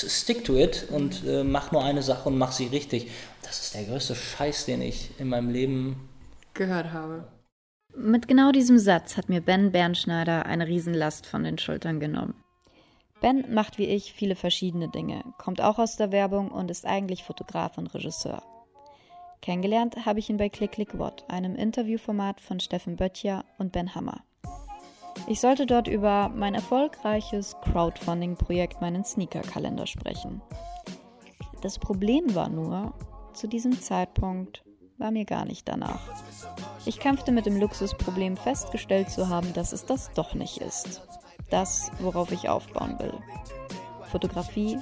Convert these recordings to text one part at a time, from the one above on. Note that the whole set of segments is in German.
stick to it und äh, mach nur eine Sache und mach sie richtig. Das ist der größte Scheiß, den ich in meinem Leben gehört habe. Mit genau diesem Satz hat mir Ben Bernschneider eine Riesenlast von den Schultern genommen. Ben macht wie ich viele verschiedene Dinge, kommt auch aus der Werbung und ist eigentlich Fotograf und Regisseur. Kennengelernt habe ich ihn bei Click Click What, einem Interviewformat von Steffen Böttcher und Ben Hammer. Ich sollte dort über mein erfolgreiches Crowdfunding-Projekt, meinen Sneaker-Kalender sprechen. Das Problem war nur, zu diesem Zeitpunkt war mir gar nicht danach. Ich kämpfte mit dem Luxusproblem festgestellt zu haben, dass es das doch nicht ist. Das, worauf ich aufbauen will. Fotografie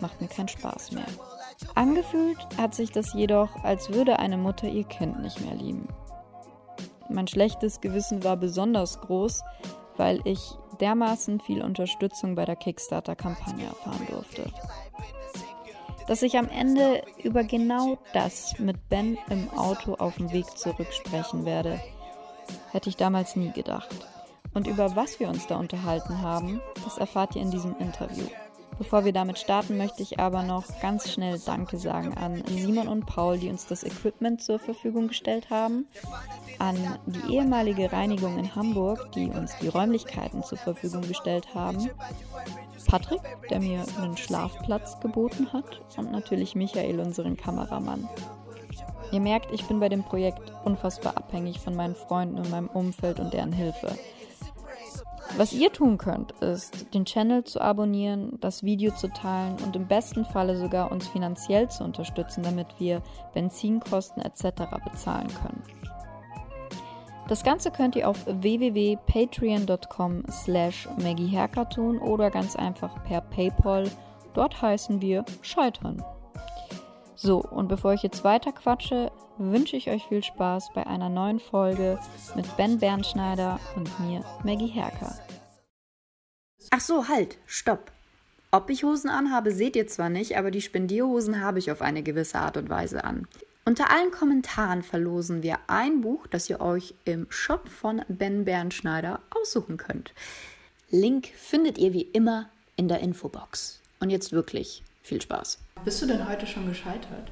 macht mir keinen Spaß mehr. Angefühlt hat sich das jedoch, als würde eine Mutter ihr Kind nicht mehr lieben. Mein schlechtes Gewissen war besonders groß, weil ich dermaßen viel Unterstützung bei der Kickstarter-Kampagne erfahren durfte. Dass ich am Ende über genau das mit Ben im Auto auf dem Weg zurück sprechen werde, hätte ich damals nie gedacht. Und über was wir uns da unterhalten haben, das erfahrt ihr in diesem Interview. Bevor wir damit starten, möchte ich aber noch ganz schnell Danke sagen an Simon und Paul, die uns das Equipment zur Verfügung gestellt haben, an die ehemalige Reinigung in Hamburg, die uns die Räumlichkeiten zur Verfügung gestellt haben, Patrick, der mir einen Schlafplatz geboten hat und natürlich Michael, unseren Kameramann. Ihr merkt, ich bin bei dem Projekt unfassbar abhängig von meinen Freunden und meinem Umfeld und deren Hilfe. Was ihr tun könnt, ist, den Channel zu abonnieren, das Video zu teilen und im besten Falle sogar uns finanziell zu unterstützen, damit wir Benzinkosten etc. bezahlen können. Das Ganze könnt ihr auf www.patreon.com slash tun oder ganz einfach per Paypal. Dort heißen wir Scheitern. So, und bevor ich jetzt weiter quatsche, wünsche ich euch viel Spaß bei einer neuen Folge mit Ben Bernschneider und mir, Maggie Herker. Ach so, halt, stopp. Ob ich Hosen anhabe, seht ihr zwar nicht, aber die Spendierhosen habe ich auf eine gewisse Art und Weise an. Unter allen Kommentaren verlosen wir ein Buch, das ihr euch im Shop von Ben Bernschneider aussuchen könnt. Link findet ihr wie immer in der Infobox. Und jetzt wirklich viel Spaß. Bist du denn heute schon gescheitert?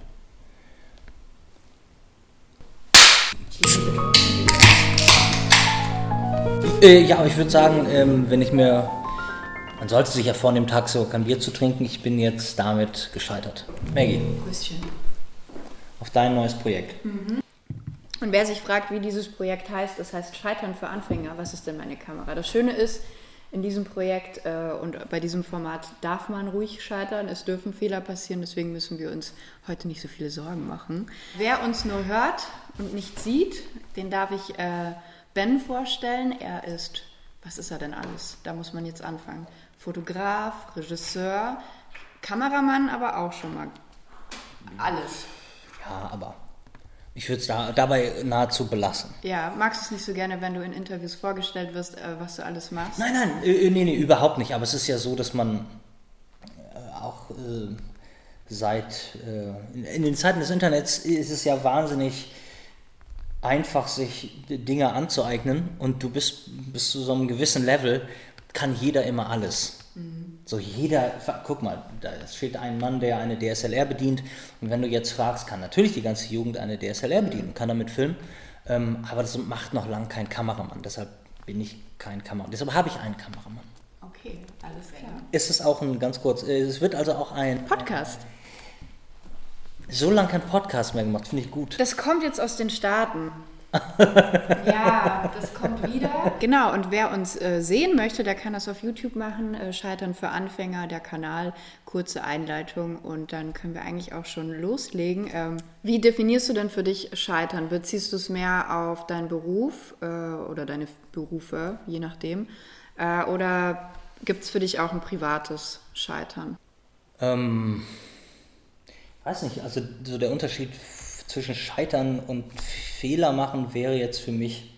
Äh, ja, aber ich würde sagen, ähm, wenn ich mir. Man sollte sich ja vornehmen, Tag so kein Bier zu trinken. Ich bin jetzt damit gescheitert. Maggie. Grüßchen. Auf dein neues Projekt. Mhm. Und wer sich fragt, wie dieses Projekt heißt, das heißt Scheitern für Anfänger. Was ist denn meine Kamera? Das Schöne ist, in diesem Projekt äh, und bei diesem Format darf man ruhig scheitern. Es dürfen Fehler passieren, deswegen müssen wir uns heute nicht so viele Sorgen machen. Wer uns nur hört und nicht sieht, den darf ich äh, Ben vorstellen. Er ist, was ist er denn alles? Da muss man jetzt anfangen. Fotograf, Regisseur, Kameramann, aber auch schon mal alles. Ja, aber ich würde es da, dabei nahezu belassen. Ja, magst du es nicht so gerne, wenn du in Interviews vorgestellt wirst, äh, was du alles machst? Nein, nein, äh, nee, nee, überhaupt nicht. Aber es ist ja so, dass man äh, auch äh, seit, äh, in den Zeiten des Internets ist es ja wahnsinnig einfach, sich Dinge anzueignen und du bist bis zu so einem gewissen Level, kann jeder immer alles. So jeder, guck mal, da steht ein Mann, der eine DSLR bedient. Und wenn du jetzt fragst, kann natürlich die ganze Jugend eine DSLR bedienen, kann damit filmen. Ähm, aber das macht noch lange kein Kameramann. Deshalb bin ich kein Kameramann. Deshalb habe ich einen Kameramann. Okay, alles klar. Ist es auch ein ganz kurz, äh, es wird also auch ein Podcast. Ein, so lange kein Podcast mehr gemacht, finde ich gut. Das kommt jetzt aus den Staaten ja, das kommt wieder. Genau, und wer uns äh, sehen möchte, der kann das auf YouTube machen. Äh, Scheitern für Anfänger, der Kanal, kurze Einleitung und dann können wir eigentlich auch schon loslegen. Ähm, wie definierst du denn für dich Scheitern? Beziehst du es mehr auf deinen Beruf äh, oder deine Berufe, je nachdem? Äh, oder gibt es für dich auch ein privates Scheitern? Ähm, weiß nicht, also so der Unterschied zwischen Scheitern und Fehler machen wäre jetzt für mich,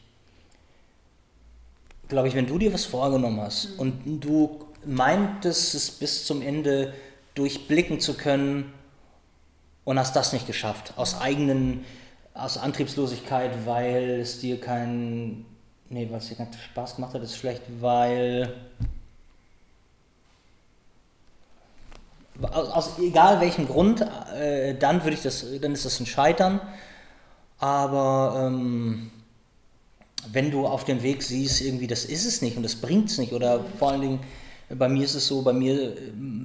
glaube ich, wenn du dir was vorgenommen hast mhm. und du meintest es bis zum Ende durchblicken zu können und hast das nicht geschafft, aus eigenen, aus Antriebslosigkeit, weil es dir keinen, nee, weil es dir keinen Spaß gemacht hat, ist schlecht, weil aus, egal welchem Grund, äh, dann würde ich das, dann ist das ein Scheitern. Aber ähm, wenn du auf dem Weg siehst, irgendwie das ist es nicht und das bringt es nicht, oder vor allen Dingen, bei mir ist es so, bei mir,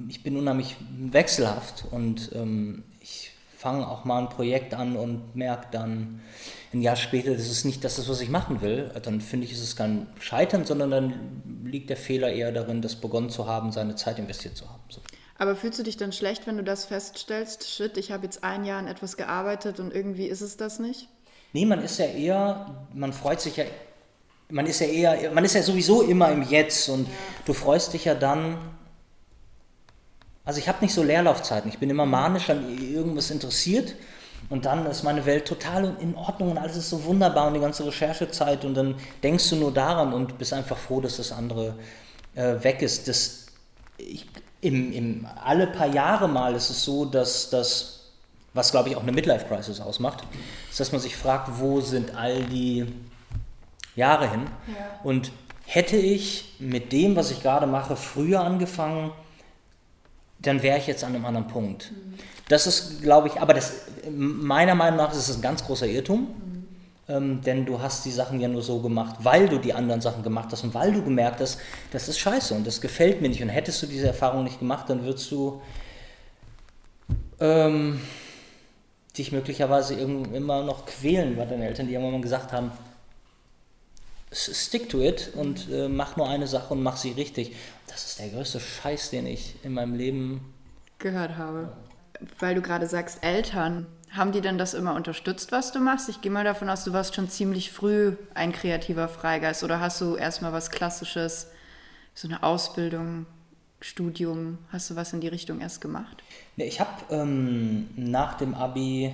ich bin unheimlich wechselhaft und ähm, ich fange auch mal ein Projekt an und merke dann ein Jahr später, das ist nicht das, was ich machen will, dann finde ich, ist es kein Scheitern, sondern dann liegt der Fehler eher darin, das begonnen zu haben, seine Zeit investiert zu haben. So. Aber fühlst du dich dann schlecht, wenn du das feststellst? Shit, ich habe jetzt ein Jahr an etwas gearbeitet und irgendwie ist es das nicht? Nee, man ist ja eher, man freut sich ja, man ist ja eher, man ist ja sowieso immer im Jetzt und ja. du freust dich ja dann. Also ich habe nicht so Leerlaufzeiten, ich bin immer manisch an irgendwas interessiert und dann ist meine Welt total in Ordnung und alles ist so wunderbar und die ganze Recherchezeit und dann denkst du nur daran und bist einfach froh, dass das andere äh, weg ist. Das, ich, im, im, alle paar Jahre mal ist es so, dass das, was glaube ich auch eine Midlife-Crisis ausmacht, ist, dass man sich fragt, wo sind all die Jahre hin? Ja. Und hätte ich mit dem, was ich gerade mache, früher angefangen, dann wäre ich jetzt an einem anderen Punkt. Mhm. Das ist, glaube ich, aber das, meiner Meinung nach ist es ein ganz großer Irrtum. Mhm. Ähm, denn du hast die Sachen ja nur so gemacht, weil du die anderen Sachen gemacht hast und weil du gemerkt hast, das ist scheiße und das gefällt mir nicht. Und hättest du diese Erfahrung nicht gemacht, dann würdest du ähm, dich möglicherweise immer noch quälen, weil deine Eltern dir irgendwann mal gesagt haben, stick to it und äh, mach nur eine Sache und mach sie richtig. Das ist der größte Scheiß, den ich in meinem Leben gehört habe. Weil du gerade sagst, Eltern, haben die denn das immer unterstützt, was du machst? Ich gehe mal davon aus, du warst schon ziemlich früh ein kreativer Freigeist oder hast du erstmal was Klassisches, so eine Ausbildung, Studium, hast du was in die Richtung erst gemacht? Nee, ich habe ähm, nach dem Abi,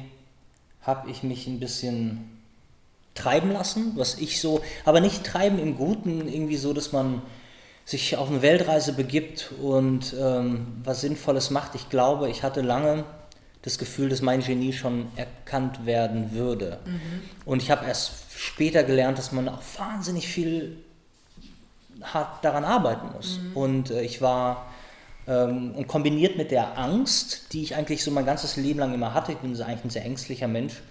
habe ich mich ein bisschen treiben lassen, was ich so, aber nicht treiben im Guten, irgendwie so, dass man sich auf eine Weltreise begibt und ähm, was Sinnvolles macht. Ich glaube, ich hatte lange das Gefühl, dass mein Genie schon erkannt werden würde. Mhm. Und ich habe erst später gelernt, dass man auch wahnsinnig viel hart daran arbeiten muss. Mhm. Und äh, ich war, ähm, und kombiniert mit der Angst, die ich eigentlich so mein ganzes Leben lang immer hatte, ich bin eigentlich ein sehr ängstlicher Mensch,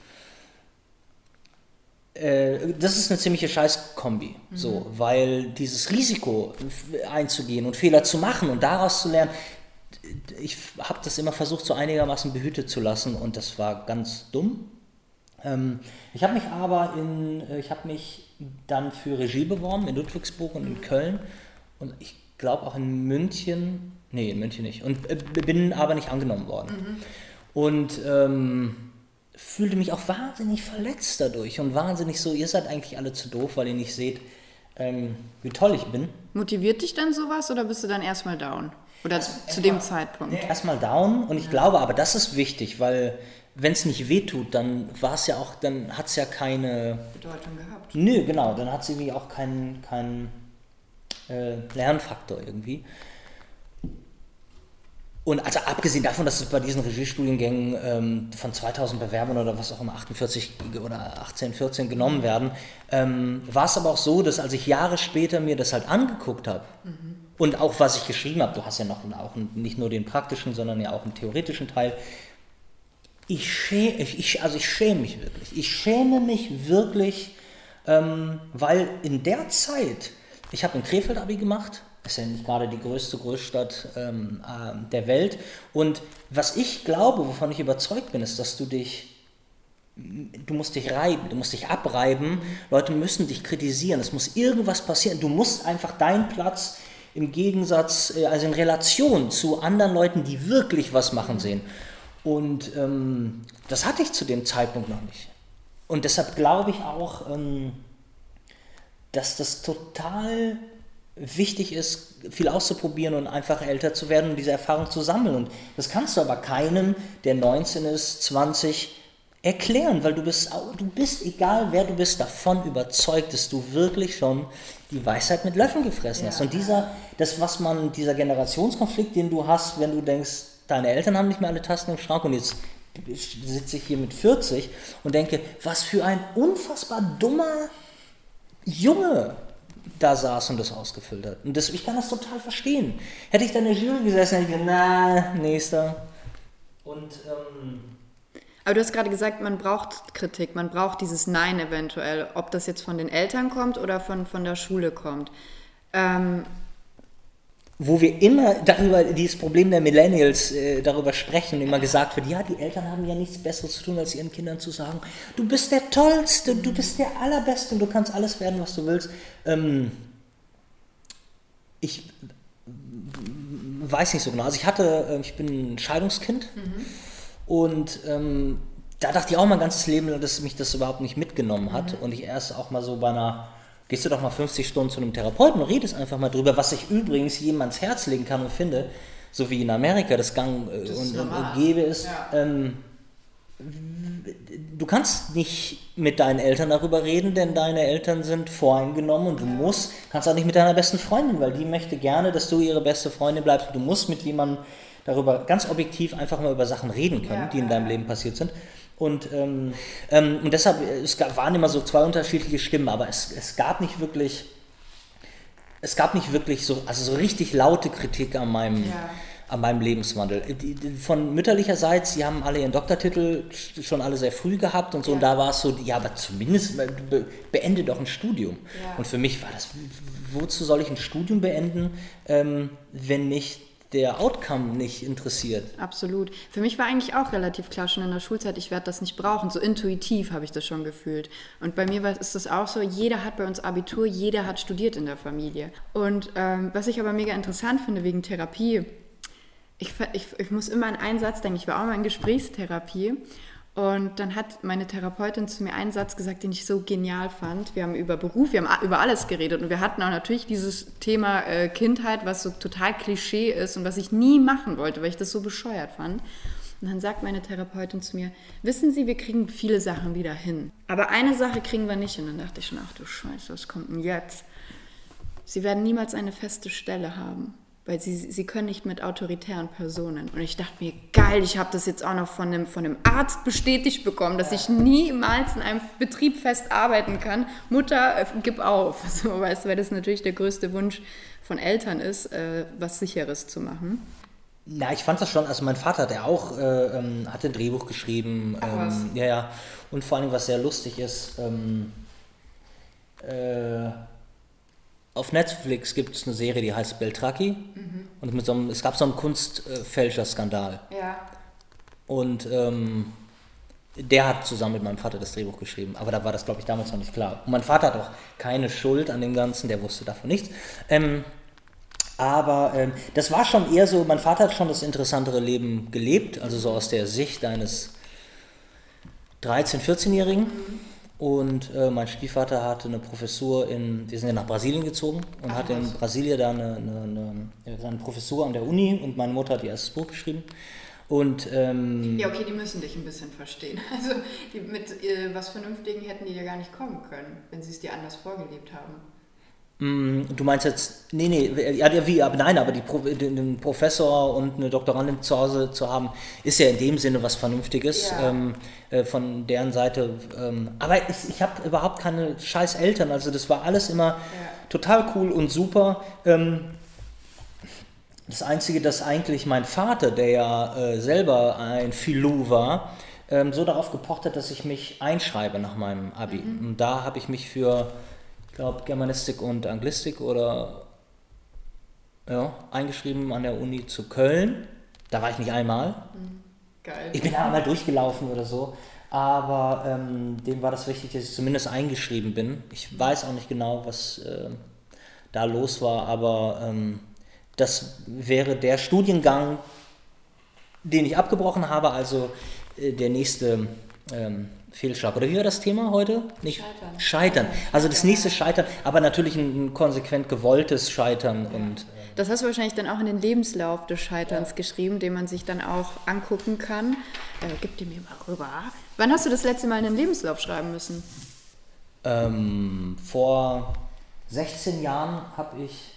äh, das ist eine ziemliche Scheißkombi, mhm. so, weil dieses Risiko einzugehen und Fehler zu machen und daraus zu lernen, ich habe das immer versucht, so einigermaßen behütet zu lassen und das war ganz dumm. Ähm, ich habe mich aber in, äh, ich habe mich dann für Regie beworben in Ludwigsburg und in Köln und ich glaube auch in München, nee, in München nicht, und äh, bin aber nicht angenommen worden. Mhm. Und ähm, fühlte mich auch wahnsinnig verletzt dadurch und wahnsinnig so, ihr seid eigentlich alle zu doof, weil ihr nicht seht, ähm, wie toll ich bin. Motiviert dich dann sowas oder bist du dann erstmal down? Oder also zu dem Zeitpunkt? Nee, erstmal down und ich ja. glaube, aber das ist wichtig, weil wenn es nicht wehtut, dann war es ja auch, dann hat es ja keine Bedeutung gehabt. Nö, genau, dann hat es irgendwie auch keinen kein, äh, Lernfaktor irgendwie. Und also abgesehen davon, dass es bei diesen Regiestudiengängen ähm, von 2000 Bewerbern oder was auch immer 48 oder 18, 14 genommen werden, ähm, war es aber auch so, dass als ich Jahre später mir das halt angeguckt habe, mhm und auch was ich geschrieben habe, du hast ja noch auch nicht nur den praktischen, sondern ja auch einen theoretischen Teil. Ich schäme, ich, also ich schäme mich wirklich. Ich schäme mich wirklich, ähm, weil in der Zeit, ich habe in Krefeld Abi gemacht, ist ja nicht gerade die größte Großstadt ähm, äh, der Welt. Und was ich glaube, wovon ich überzeugt bin, ist, dass du dich du musst dich reiben, du musst dich abreiben, Leute müssen dich kritisieren, es muss irgendwas passieren, du musst einfach deinen Platz im Gegensatz, äh, also in Relation zu anderen Leuten, die wirklich was machen sehen. Und ähm, das hatte ich zu dem Zeitpunkt noch nicht. Und deshalb glaube ich auch, ähm, dass das total wichtig ist, viel auszuprobieren und einfach älter zu werden und diese Erfahrung zu sammeln. Und das kannst du aber keinem, der 19 ist, 20, erklären, weil du bist, du bist, egal wer du bist, davon überzeugt, dass du wirklich schon die Weisheit mit Löffeln gefressen ja. hast. Und dieser, das, was man, dieser Generationskonflikt, den du hast, wenn du denkst, deine Eltern haben nicht mehr alle Tasten im Schrank und jetzt sitze ich hier mit 40 und denke, was für ein unfassbar dummer Junge da saß und das ausgefüllt hat. Und das, ich kann das total verstehen. Hätte ich da in der Jury gesessen, hätte ich gesagt, na, nächster. Und ähm, aber du hast gerade gesagt, man braucht Kritik, man braucht dieses Nein eventuell, ob das jetzt von den Eltern kommt oder von, von der Schule kommt. Ähm, wo wir immer darüber, dieses Problem der Millennials äh, darüber sprechen und immer gesagt wird, ja, die Eltern haben ja nichts Besseres zu tun, als ihren Kindern zu sagen, du bist der Tollste, du bist der Allerbeste und du kannst alles werden, was du willst. Ähm, ich weiß nicht so genau. Also ich hatte, äh, ich bin ein Scheidungskind mhm. und ähm, da dachte ich auch mein ganzes Leben, dass mich das überhaupt nicht mitgenommen hat mhm. und ich erst auch mal so bei einer Gehst du doch mal 50 Stunden zu einem Therapeuten und redest einfach mal drüber, was ich übrigens jemands Herz legen kann und finde, so wie in Amerika das Gang äh, das und, und, und, gäbe ist. Ja. Ähm, du kannst nicht mit deinen Eltern darüber reden, denn deine Eltern sind voreingenommen und du musst, kannst auch nicht mit deiner besten Freundin, weil die möchte gerne, dass du ihre beste Freundin bleibst. Du musst mit jemandem darüber ganz objektiv einfach mal über Sachen reden können, die in deinem Leben passiert sind. Und, ähm, ähm, und deshalb, es gab, waren immer so zwei unterschiedliche Stimmen, aber es, es gab nicht wirklich, es gab nicht wirklich so, also so richtig laute Kritik an meinem, ja. an meinem Lebenswandel. Von mütterlicher Seite, sie haben alle ihren Doktortitel schon alle sehr früh gehabt und so, ja. und da war es so, ja, aber zumindest beende doch ein Studium. Ja. Und für mich war das, wozu soll ich ein Studium beenden, ähm, wenn nicht der Outcome nicht interessiert. Absolut. Für mich war eigentlich auch relativ klar schon in der Schulzeit, ich werde das nicht brauchen. So intuitiv habe ich das schon gefühlt. Und bei mir ist das auch so, jeder hat bei uns Abitur, jeder hat studiert in der Familie. Und ähm, was ich aber mega interessant finde wegen Therapie, ich, ich, ich muss immer an einen Satz denken, ich war auch mal in Gesprächstherapie und dann hat meine Therapeutin zu mir einen Satz gesagt, den ich so genial fand. Wir haben über Beruf, wir haben über alles geredet und wir hatten auch natürlich dieses Thema äh, Kindheit, was so total Klischee ist und was ich nie machen wollte, weil ich das so bescheuert fand. Und dann sagt meine Therapeutin zu mir, wissen Sie, wir kriegen viele Sachen wieder hin. Aber eine Sache kriegen wir nicht. Und dann dachte ich schon, ach du Scheiße, was kommt denn jetzt? Sie werden niemals eine feste Stelle haben weil sie, sie können nicht mit autoritären Personen. Und ich dachte mir, geil, ich habe das jetzt auch noch von einem, von einem Arzt bestätigt bekommen, dass ich niemals in einem Betrieb fest arbeiten kann. Mutter, äh, gib auf. So, weißt weil das natürlich der größte Wunsch von Eltern ist, äh, was Sicheres zu machen. Na, ich fand das schon, also mein Vater, der auch äh, ähm, hat ein Drehbuch geschrieben. Ähm, ja, ja. Und vor allem, was sehr lustig ist, ähm, äh, auf Netflix gibt es eine Serie, die heißt Beltraki. Mhm. Und mit so einem, es gab so einen Kunstfälscher-Skandal. Ja. Und ähm, der hat zusammen mit meinem Vater das Drehbuch geschrieben. Aber da war das, glaube ich, damals noch nicht klar. Und mein Vater hat auch keine Schuld an dem Ganzen, der wusste davon nichts. Ähm, aber ähm, das war schon eher so, mein Vater hat schon das interessantere Leben gelebt, also so aus der Sicht eines 13-, 14-Jährigen. Mhm. Und äh, mein Stiefvater hatte eine Professur in, wir sind ja nach Brasilien gezogen und Ach, hatte in Brasilien da eine, eine, eine, eine, Professur an der Uni und meine Mutter hat ihr erstes Buch geschrieben. Und, ähm, ja, okay, die müssen dich ein bisschen verstehen. Also die, mit äh, was Vernünftigen hätten die dir gar nicht kommen können, wenn sie es dir anders vorgelebt haben. Mm, du meinst jetzt, nee, nee, ja, wie, aber nein, aber die, den Professor und eine Doktorandin zu Hause zu haben, ist ja in dem Sinne was Vernünftiges ja. ähm, äh, von deren Seite. Ähm, aber ich, ich habe überhaupt keine scheiß Eltern, also das war alles immer ja. total cool und super. Ähm, das Einzige, dass eigentlich mein Vater, der ja äh, selber ein Filou war, ähm, so darauf gepocht hat, dass ich mich einschreibe nach meinem Abi. Mhm. Und da habe ich mich für ich glaube, Germanistik und Anglistik oder ja, eingeschrieben an der Uni zu Köln. Da war ich nicht einmal. Mhm. Geil. Ich bin einmal durchgelaufen oder so. Aber ähm, dem war das wichtig, dass ich zumindest eingeschrieben bin. Ich weiß auch nicht genau, was äh, da los war, aber ähm, das wäre der Studiengang, den ich abgebrochen habe, also äh, der nächste ähm, Fehlschlag. Oder wie war das Thema heute? Nicht Scheitern. Scheitern. Also das nächste Scheitern, aber natürlich ein konsequent gewolltes Scheitern. Ja. Und, das hast du wahrscheinlich dann auch in den Lebenslauf des Scheiterns ja. geschrieben, den man sich dann auch angucken kann. Äh, gib die mir mal rüber. Wann hast du das letzte Mal einen Lebenslauf schreiben müssen? Ähm, vor 16 Jahren habe ich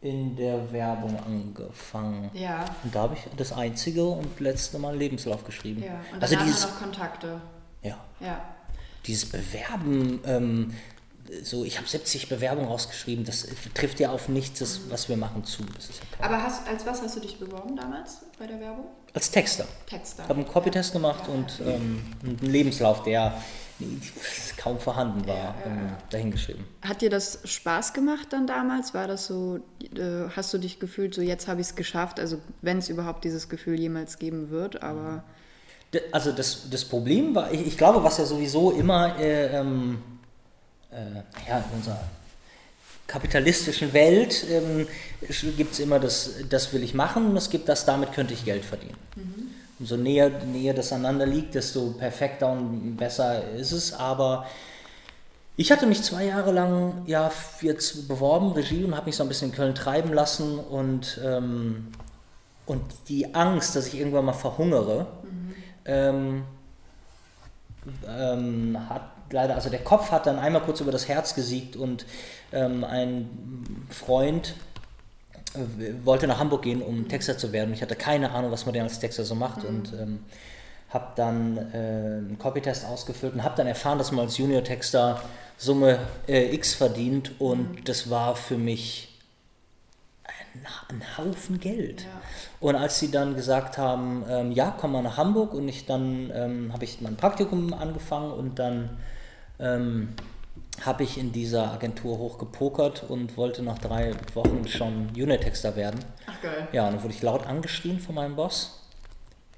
in der Werbung angefangen. Ja. Und da habe ich das einzige und letzte Mal Lebenslauf geschrieben. Ja, und also dieses, noch Kontakte. Ja. Ja. Dieses Bewerben, ähm, so, ich habe 70 Bewerbungen rausgeschrieben, das trifft ja auf nichts, das, was wir machen, zu. Ja Aber hast, als was hast du dich beworben damals bei der Werbung? Als Texter. Texter. Ich habe einen Copytest gemacht und ähm, einen Lebenslauf, der kaum vorhanden war, ja, ähm, dahingeschrieben. Hat dir das Spaß gemacht dann damals? War das so, äh, hast du dich gefühlt, so jetzt habe ich es geschafft, also wenn es überhaupt dieses Gefühl jemals geben wird, aber... Also das, das Problem war, ich, ich glaube, was ja sowieso immer äh, ähm, äh, ja, in unserer kapitalistischen Welt ähm, gibt es immer das, das will ich machen und es gibt das, damit könnte ich Geld verdienen. Mhm. Umso näher, näher das aneinander liegt, desto perfekter und besser ist es. Aber ich hatte mich zwei Jahre lang ja jetzt beworben, Regie, und habe mich so ein bisschen in Köln treiben lassen und, ähm, und die Angst, dass ich irgendwann mal verhungere, mhm. Ähm, ähm, hat leider, also der Kopf hat dann einmal kurz über das Herz gesiegt und ähm, ein Freund äh, wollte nach Hamburg gehen, um Texter zu werden. Ich hatte keine Ahnung, was man denn als Texter so macht mhm. und ähm, habe dann äh, einen Copytest ausgefüllt und habe dann erfahren, dass man als Junior-Texter Summe äh, X verdient und mhm. das war für mich ein, ein Haufen Geld. Ja. Und als sie dann gesagt haben, ähm, ja, komm mal nach Hamburg und ich dann ähm, habe ich mein Praktikum angefangen und dann ähm, habe ich in dieser Agentur hochgepokert und wollte nach drei Wochen schon Unitexter werden. Ach geil. Ja, und dann wurde ich laut angeschrien von meinem Boss.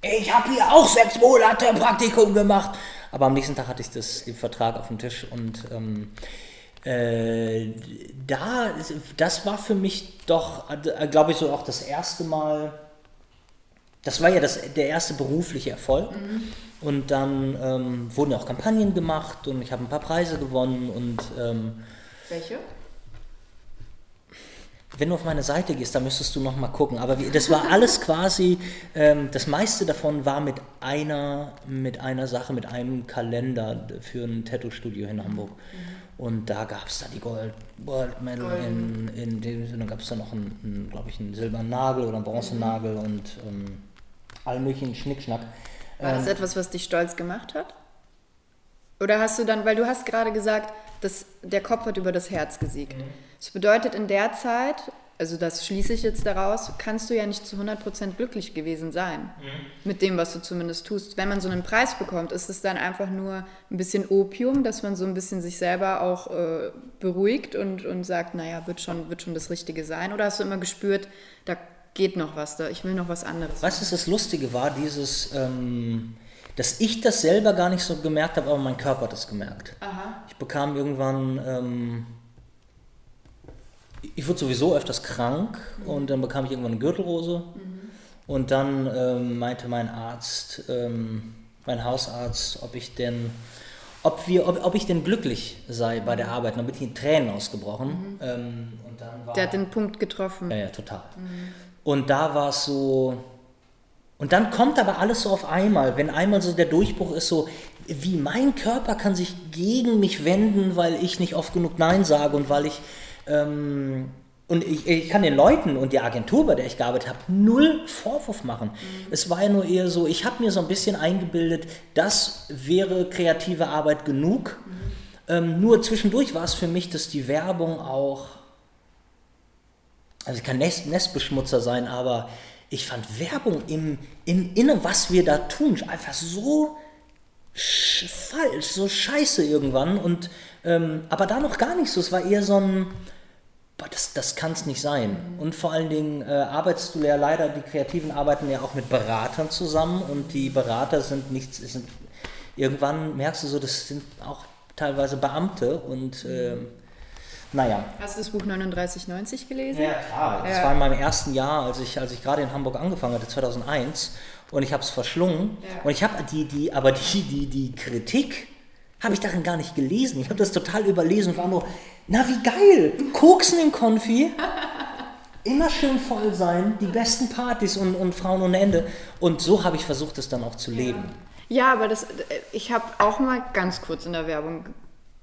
Ich habe hier auch sechs Monate Praktikum gemacht. Aber am nächsten Tag hatte ich das, den Vertrag auf dem Tisch und ähm, äh, da, das war für mich doch, äh, glaube ich, so auch das erste Mal, das war ja das, der erste berufliche Erfolg. Mhm. Und dann ähm, wurden ja auch Kampagnen gemacht und ich habe ein paar Preise gewonnen und ähm, welche? Wenn du auf meine Seite gehst, da müsstest du noch mal gucken. Aber wie, das war alles quasi, ähm, das meiste davon war mit einer, mit einer Sache, mit einem Kalender für ein Tattoo-Studio in Hamburg. Mhm. Und da gab es da die Gold, Gold Medal in, in dem Sinne, gab es da noch einen, glaube ich, einen silbernen Nagel oder einen Bronzennagel mhm. und ähm, all möglichen Schnickschnack. War das ähm, etwas, was dich stolz gemacht hat? Oder hast du dann, weil du hast gerade gesagt, dass der Kopf hat über das Herz gesiegt. Mhm. Das bedeutet in der Zeit, also das schließe ich jetzt daraus, kannst du ja nicht zu 100% glücklich gewesen sein mhm. mit dem, was du zumindest tust. Wenn man so einen Preis bekommt, ist es dann einfach nur ein bisschen Opium, dass man so ein bisschen sich selber auch äh, beruhigt und, und sagt, naja, wird schon, wird schon das Richtige sein? Oder hast du immer gespürt, da geht noch was da, ich will noch was anderes. Weißt du, das Lustige war, dieses, ähm, dass ich das selber gar nicht so gemerkt habe, aber mein Körper hat das gemerkt. Aha. Ich bekam irgendwann, ähm, ich wurde sowieso öfters krank mhm. und dann bekam ich irgendwann eine Gürtelrose mhm. und dann ähm, meinte mein Arzt, ähm, mein Hausarzt, ob ich denn ob, wir, ob, ob ich denn glücklich sei bei der Arbeit. Und dann bin ich in Tränen ausgebrochen. Mhm. Ähm, der hat den Punkt getroffen. Ja, ja, total. Mhm. Und da war es so. Und dann kommt aber alles so auf einmal, wenn einmal so der Durchbruch ist, so wie mein Körper kann sich gegen mich wenden, weil ich nicht oft genug Nein sage und weil ich. Ähm, und ich, ich, kann den Leuten und der Agentur, bei der ich gearbeitet habe, null Vorwurf machen. Mhm. Es war ja nur eher so, ich habe mir so ein bisschen eingebildet, das wäre kreative Arbeit genug. Mhm. Ähm, nur zwischendurch war es für mich, dass die Werbung auch also ich kann Nest, Nestbeschmutzer sein, aber ich fand Werbung im, im Inne, was wir da tun, einfach so falsch, so scheiße irgendwann. Und, ähm, aber da noch gar nicht so. Es war eher so ein, boah, das, das kann es nicht sein. Und vor allen Dingen äh, arbeitest du ja leider, die Kreativen arbeiten ja auch mit Beratern zusammen und die Berater sind nichts, sind, irgendwann merkst du so, das sind auch teilweise Beamte und äh, naja. Hast du das Buch 3990 gelesen? Ja, klar. Das ja. war in meinem ersten Jahr, als ich, als ich gerade in Hamburg angefangen hatte, 2001. Und ich habe es verschlungen. Ja. Und ich habe die, die, aber die, die, die Kritik habe ich darin gar nicht gelesen. Ich habe das total überlesen und war nur, na wie geil, Koksen im Konfi. immer schön voll sein, die besten Partys und, und Frauen ohne Ende. Und so habe ich versucht, es dann auch zu leben. Ja, aber das, ich habe auch mal ganz kurz in der Werbung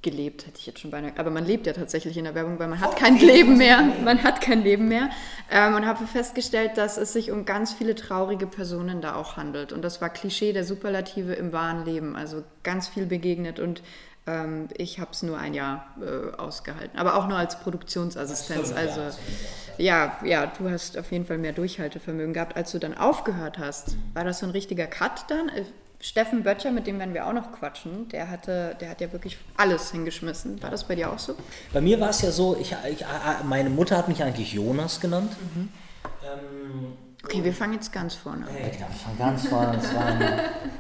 gelebt, hätte ich jetzt schon beinahe. Aber man lebt ja tatsächlich in der Werbung, weil man hat kein Leben mehr. Man hat kein Leben mehr. Ähm, und habe festgestellt, dass es sich um ganz viele traurige Personen da auch handelt. Und das war Klischee der Superlative im wahren Leben. Also ganz viel begegnet. Und Ähm, ich habe es nur ein Jahr äh, ausgehalten, aber auch nur als Produktionsassistenz. Also ja, ja, du hast auf jeden Fall mehr Durchhaltevermögen gehabt. Als du dann aufgehört hast, war das so ein richtiger Cut dann? Äh, Steffen Böttcher, mit dem werden wir auch noch quatschen, der, hatte, der hat ja wirklich alles hingeschmissen. War das bei dir auch so? Bei mir war es ja so, ich, ich, meine Mutter hat mich eigentlich Jonas genannt. Mhm. Ähm, okay, wir fangen jetzt ganz vorne an. Ja, wir fangen ganz vorne. Das war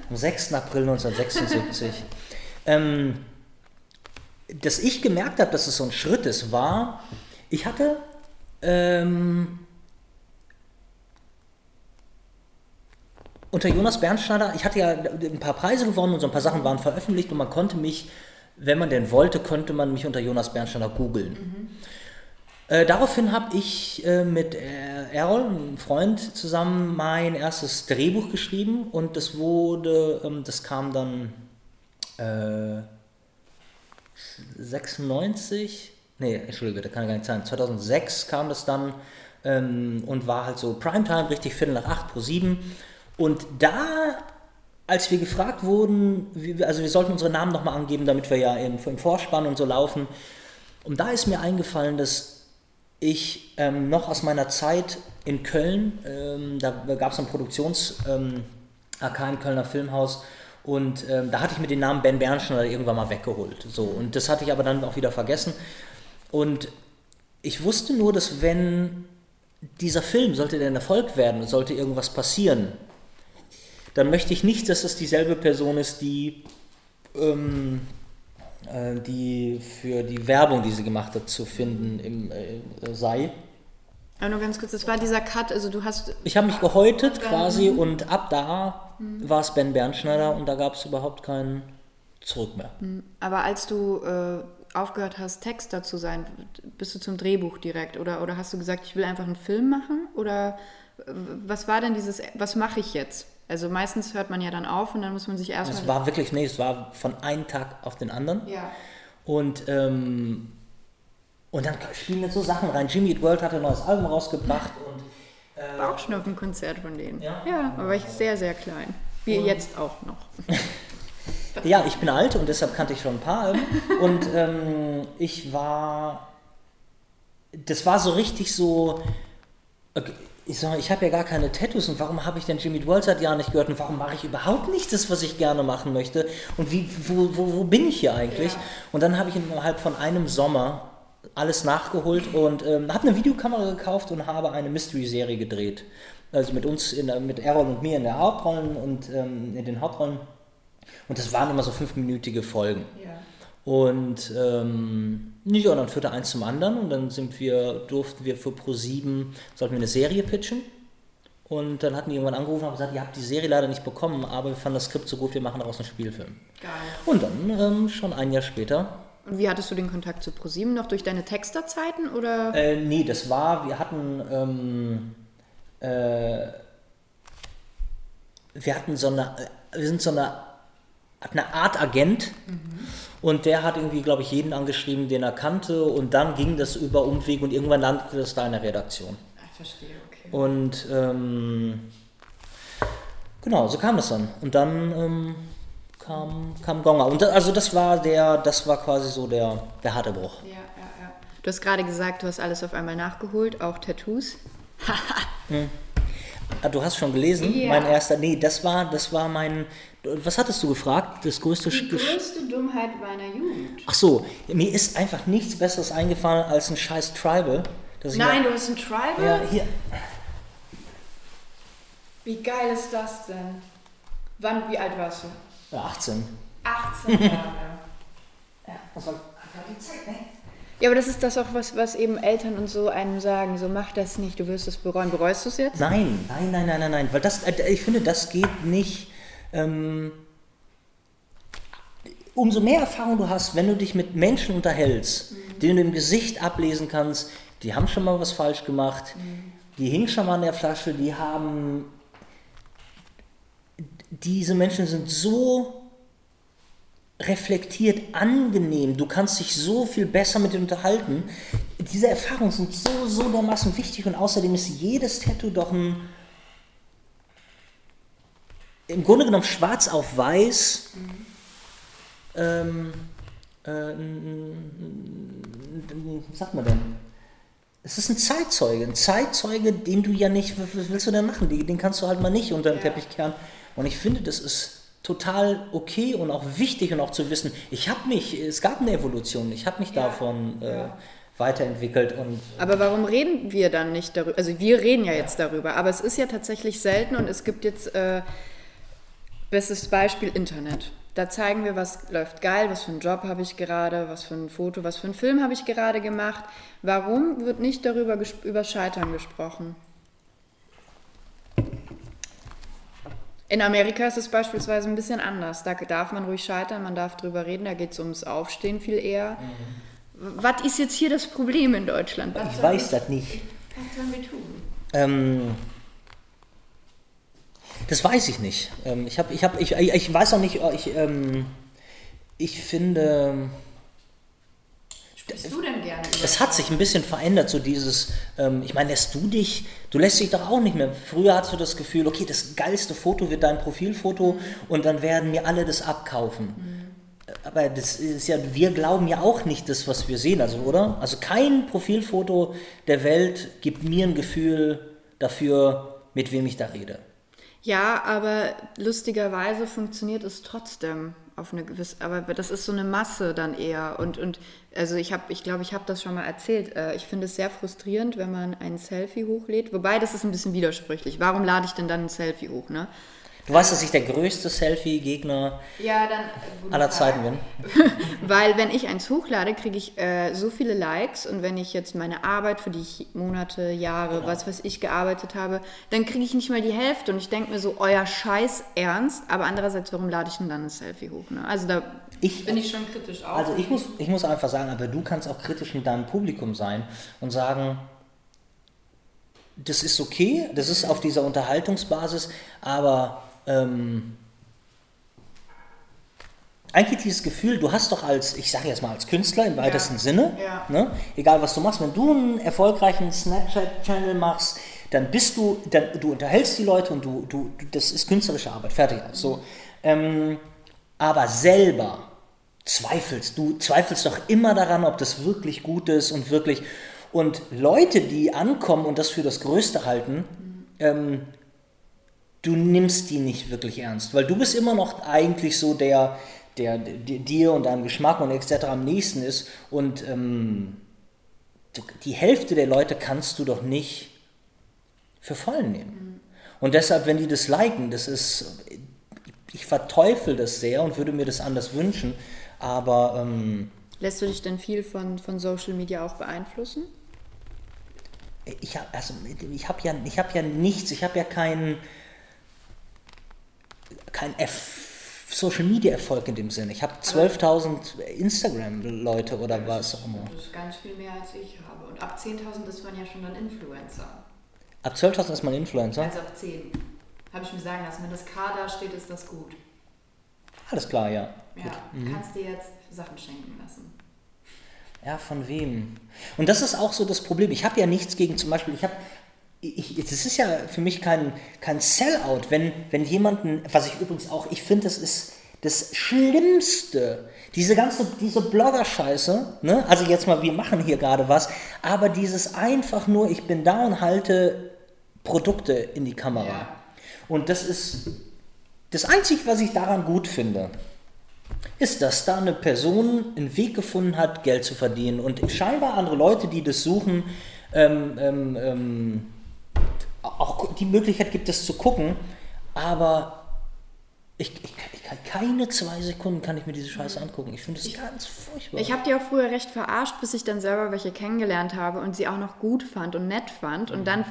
am 6. April 1976. ähm, dass ich gemerkt habe, dass es so ein Schritt ist, war, ich hatte ähm, unter Jonas Bernschneider, ich hatte ja ein paar Preise gewonnen und so ein paar Sachen waren veröffentlicht und man konnte mich, wenn man denn wollte, könnte man mich unter Jonas Bernschneider googeln. Mhm. Äh, daraufhin habe ich äh, mit äh, Errol, einem Freund, zusammen mein erstes Drehbuch geschrieben und das wurde, ähm, das kam dann äh, 96, nee, Entschuldige, das kann gar nicht sein, 2006 kam das dann ähm, und war halt so Primetime, richtig Viertel nach acht pro sieben. Und da, als wir gefragt wurden, wie, also wir sollten unsere Namen nochmal angeben, damit wir ja im, im, Vorspann und so laufen. Und da ist mir eingefallen, dass ich ähm, noch aus meiner Zeit in Köln, ähm, da gab es ein Produktions- ähm, AK im Kölner Filmhaus und ähm, da hatte ich mir den Namen Ben Bernstein irgendwann mal weggeholt. So, und das hatte ich aber dann auch wieder vergessen. Und ich wusste nur, dass wenn dieser Film, sollte der ein Erfolg werden, sollte irgendwas passieren, dann möchte ich nicht, dass es dieselbe Person ist, die, ähm, äh, die für die Werbung, die sie gemacht hat, zu finden im, äh, sei. Aber nur ganz kurz, das war dieser Cut, also du hast... Ich habe mich gehäutet quasi und ab da mhm. war es Ben Bernschneider und da gab es überhaupt keinen Zurück mehr. Mhm. Aber als du äh, aufgehört hast, Texter zu sein, bist du zum Drehbuch direkt oder, oder hast du gesagt, ich will einfach einen Film machen? Oder was war denn dieses, was mache ich jetzt? Also meistens hört man ja dann auf und dann muss man sich erstmal... Es war wirklich, nee, es war von einem Tag auf den anderen. Ja. Und ähm, und dann spielen jetzt so Sachen rein. Jimmy Eat World hat ein neues Album rausgebracht. Und, äh, War auch schon auf einem Konzert von denen. Ja, ja aber ich sehr, sehr klein. Wie und, jetzt auch noch. ja, ich bin alt und deshalb kannte ich schon ein paar Alben. Und ähm, ich war. Das war so richtig so. Ich sag, ich habe ja gar keine Tattoos und warum habe ich denn Jimmy World seit Jahren nicht gehört und warum mache ich überhaupt nicht das, was ich gerne machen möchte und wie, wo, wo, wo bin ich hier eigentlich? Ja. Und dann habe ich innerhalb von einem Sommer alles nachgeholt und ähm, habe eine Videokamera gekauft und habe eine Mystery-Serie gedreht. Also mit uns, in der, mit Errol und mir in der Hauptrollen und ähm, in den Hauptrollen. Und das waren immer so fünfminütige Folgen. Ja. Und ähm, ja, und dann führte eins zum anderen und dann sind wir, durften wir für Pro7, sollten wir eine Serie pitchen. Und dann hatten die irgendwann angerufen und gesagt, ihr habt die Serie leider nicht bekommen, aber wir fanden das Skript so gut, wir machen daraus einen Spielfilm. Geil. Und dann, ähm, schon ein Jahr später, und wie hattest du den Kontakt zu ProSieben noch durch deine Texterzeiten oder? Äh, nee, das war, wir hatten, ähm, äh, wir hatten so eine, äh, wir sind so eine, eine Art Agent mhm. und der hat irgendwie, glaube ich, jeden angeschrieben, den er kannte und dann ging das über Umweg und irgendwann landete das da in der Redaktion. Ich verstehe, okay. Und ähm, genau, so kam das dann. Und dann ähm, kam, kam Gonga. Und das, also das war der, das war quasi so der, der harte Bruch. Ja, ja, ja. Du hast gerade gesagt, du hast alles auf einmal nachgeholt, auch Tattoos. hm. ah, Du hast schon gelesen, ja. mein erster. Nee, das war, das war mein. Was hattest du gefragt? Das größte Die größte Dummheit meiner Jugend. Ach so, mir ist einfach nichts Besseres eingefallen als ein scheiß Tribal. Nein, du hast ein Tribal? Ja, hier. Wie geil ist das denn? Wann, wie alt warst du? 18. 18 Jahre. ja, das war die Zeit, ne? Ja, aber das ist das auch, was, was eben Eltern und so einem sagen, so mach das nicht, du wirst es bereuen. Bereust du es jetzt? Nein, nein, nein, nein, nein, nein, weil das, äh, ich finde, das geht nicht. Ähm, umso mehr Erfahrung du hast, wenn du dich mit Menschen unterhältst, mhm. denen du im Gesicht ablesen kannst, die haben schon mal was falsch gemacht, mhm. die hingen schon mal an der Flasche, die haben diese Menschen sind so reflektiert, angenehm, du kannst dich so viel besser mit ihnen unterhalten. Diese Erfahrungen sind so, so dermaßen wichtig und außerdem ist jedes Tattoo doch ein, im Grunde genommen schwarz auf weiß, mhm. ähm, äh, was sagt man denn? Es ist ein Zeitzeuge, ein Zeitzeuge, den du ja nicht, was willst du denn machen? Den kannst du halt mal nicht unter den ja. Teppich kehren. Und ich finde, das ist total okay und auch wichtig und auch zu wissen, ich habe mich, es gab eine Evolution, ich habe mich ja. davon äh, ja. weiterentwickelt und. Aber warum reden wir dann nicht darüber? Also wir reden ja, ja, jetzt darüber, aber es ist ja tatsächlich selten und es gibt jetzt äh, bestes Beispiel Internet. Da zeigen wir, was läuft geil, was für einen Job habe ich gerade, was für ein Foto, was für einen Film habe ich gerade gemacht. Warum wird nicht darüber über Scheitern gesprochen? In Amerika ist es beispielsweise ein bisschen anders. Da darf man ruhig scheitern, man darf drüber reden, da geht es ums Aufstehen viel eher. Mhm. Was ist jetzt hier das Problem in Deutschland? Was ich weiß wir, das nicht. Was sollen wir tun? Ähm, das weiß ich nicht. Ähm, ich, hab, ich, hab, ich, ich weiß auch nicht, ich, ähm, ich finde bist du denn gerne? Es hat sich ein bisschen verändert, so dieses, ähm, ich meine, lässt du dich, du lässt dich doch auch nicht mehr. Früher hattest du das Gefühl, okay, das geilste Foto wird dein Profilfoto und dann werden mir alle das abkaufen. Mhm. Aber das ist ja, wir glauben ja auch nicht das, was wir sehen, also, oder? Also kein Profilfoto der Welt gibt mir ein Gefühl dafür, mit wem ich da rede. Ja, aber lustigerweise funktioniert es trotzdem auf eine gewisse, aber das ist so eine Masse dann eher. Und, und also ich habe, ich glaube, ich habe das schon mal erzählt. Äh, ich finde es sehr frustrierend, wenn man ein Selfie hochlädt. Wobei, das ist ein bisschen widersprüchlich. Warum lade ich denn dann ein Selfie hoch? Ne? Du weißt, dass ich der größte Selfie-Gegner ja, aller Zeiten bin. Weil wenn ich eins hochlade, kriege ich äh, so viele Likes und wenn ich jetzt meine Arbeit, für die ich Monate, Jahre, genau. was weiß ich, gearbeitet habe, dann kriege ich nicht mal die Hälfte und ich denke mir so, euer Scheiß ernst, aber andererseits, warum lade ich denn dann ein Selfie hoch? Ne? Also da ich, bin ich schon kritisch auch. Also ich muss, ich muss einfach sagen, aber du kannst auch kritisch mit deinem Publikum sein und sagen, das ist okay, das ist auf dieser Unterhaltungsbasis, aber ähm, eigentlich dieses Gefühl, du hast doch als, ich sage jetzt mal als Künstler im weitesten ja. Sinne, ja. Ne, egal was du machst, wenn du einen erfolgreichen Snapchat-Channel machst, dann bist du, dann, du unterhältst die Leute und du, du, das ist künstlerische Arbeit, fertig aus. So. Ähm, aber selber zweifelst, du zweifelst doch immer daran, ob das wirklich gut ist und wirklich, und Leute, die ankommen und das für das Größte halten, ähm, du nimmst die nicht wirklich ernst, weil du bist immer noch eigentlich so der, der, der dir und deinem Geschmack und etc. am nächsten ist und ähm, die Hälfte der Leute kannst du doch nicht für voll nehmen. Und deshalb, wenn die das liken, das ist, ich verteufel das sehr und würde mir das anders wünschen, aber... Ähm, Lässt du dich denn viel von, von Social Media auch beeinflussen? Ich habe also, hab ja, hab ja nichts, ich habe ja keinen kein F Social Media Erfolg in dem Sinne. Ich habe 12.000 Instagram-Leute oder ja, was auch immer. Das ist ganz viel mehr als ich habe. Und ab 10.000 ist man ja schon dann Influencer. Ab 12.000 ist man Influencer? Also ab 10. Habe ich mir sagen lassen. Wenn das K da steht, ist das gut. Alles klar, ja. Ja, mhm. kannst dir jetzt Sachen schenken lassen. Ja, von wem? Und das ist auch so das Problem. Ich habe ja nichts gegen zum Beispiel, ich habe ich, das ist ja für mich kein, kein Sellout, wenn, wenn jemanden, was ich übrigens auch, ich finde, das ist das Schlimmste, diese ganze, diese Blogger-Scheiße, ne? also jetzt mal, wir machen hier gerade was, aber dieses einfach nur, ich bin da und halte Produkte in die Kamera. Ja. Und das ist das Einzige, was ich daran gut finde, ist, dass da eine Person einen Weg gefunden hat, Geld zu verdienen und scheinbar andere Leute, die das suchen, ähm, ähm, ähm, auch die Möglichkeit gibt es zu gucken, aber ich, ich, ich, kann keine zwei Sekunden kann ich mir diese Scheiße angucken. Ich finde es ganz furchtbar. Ich habe die auch früher recht verarscht, bis ich dann selber welche kennengelernt habe und sie auch noch gut fand und nett fand. Und dann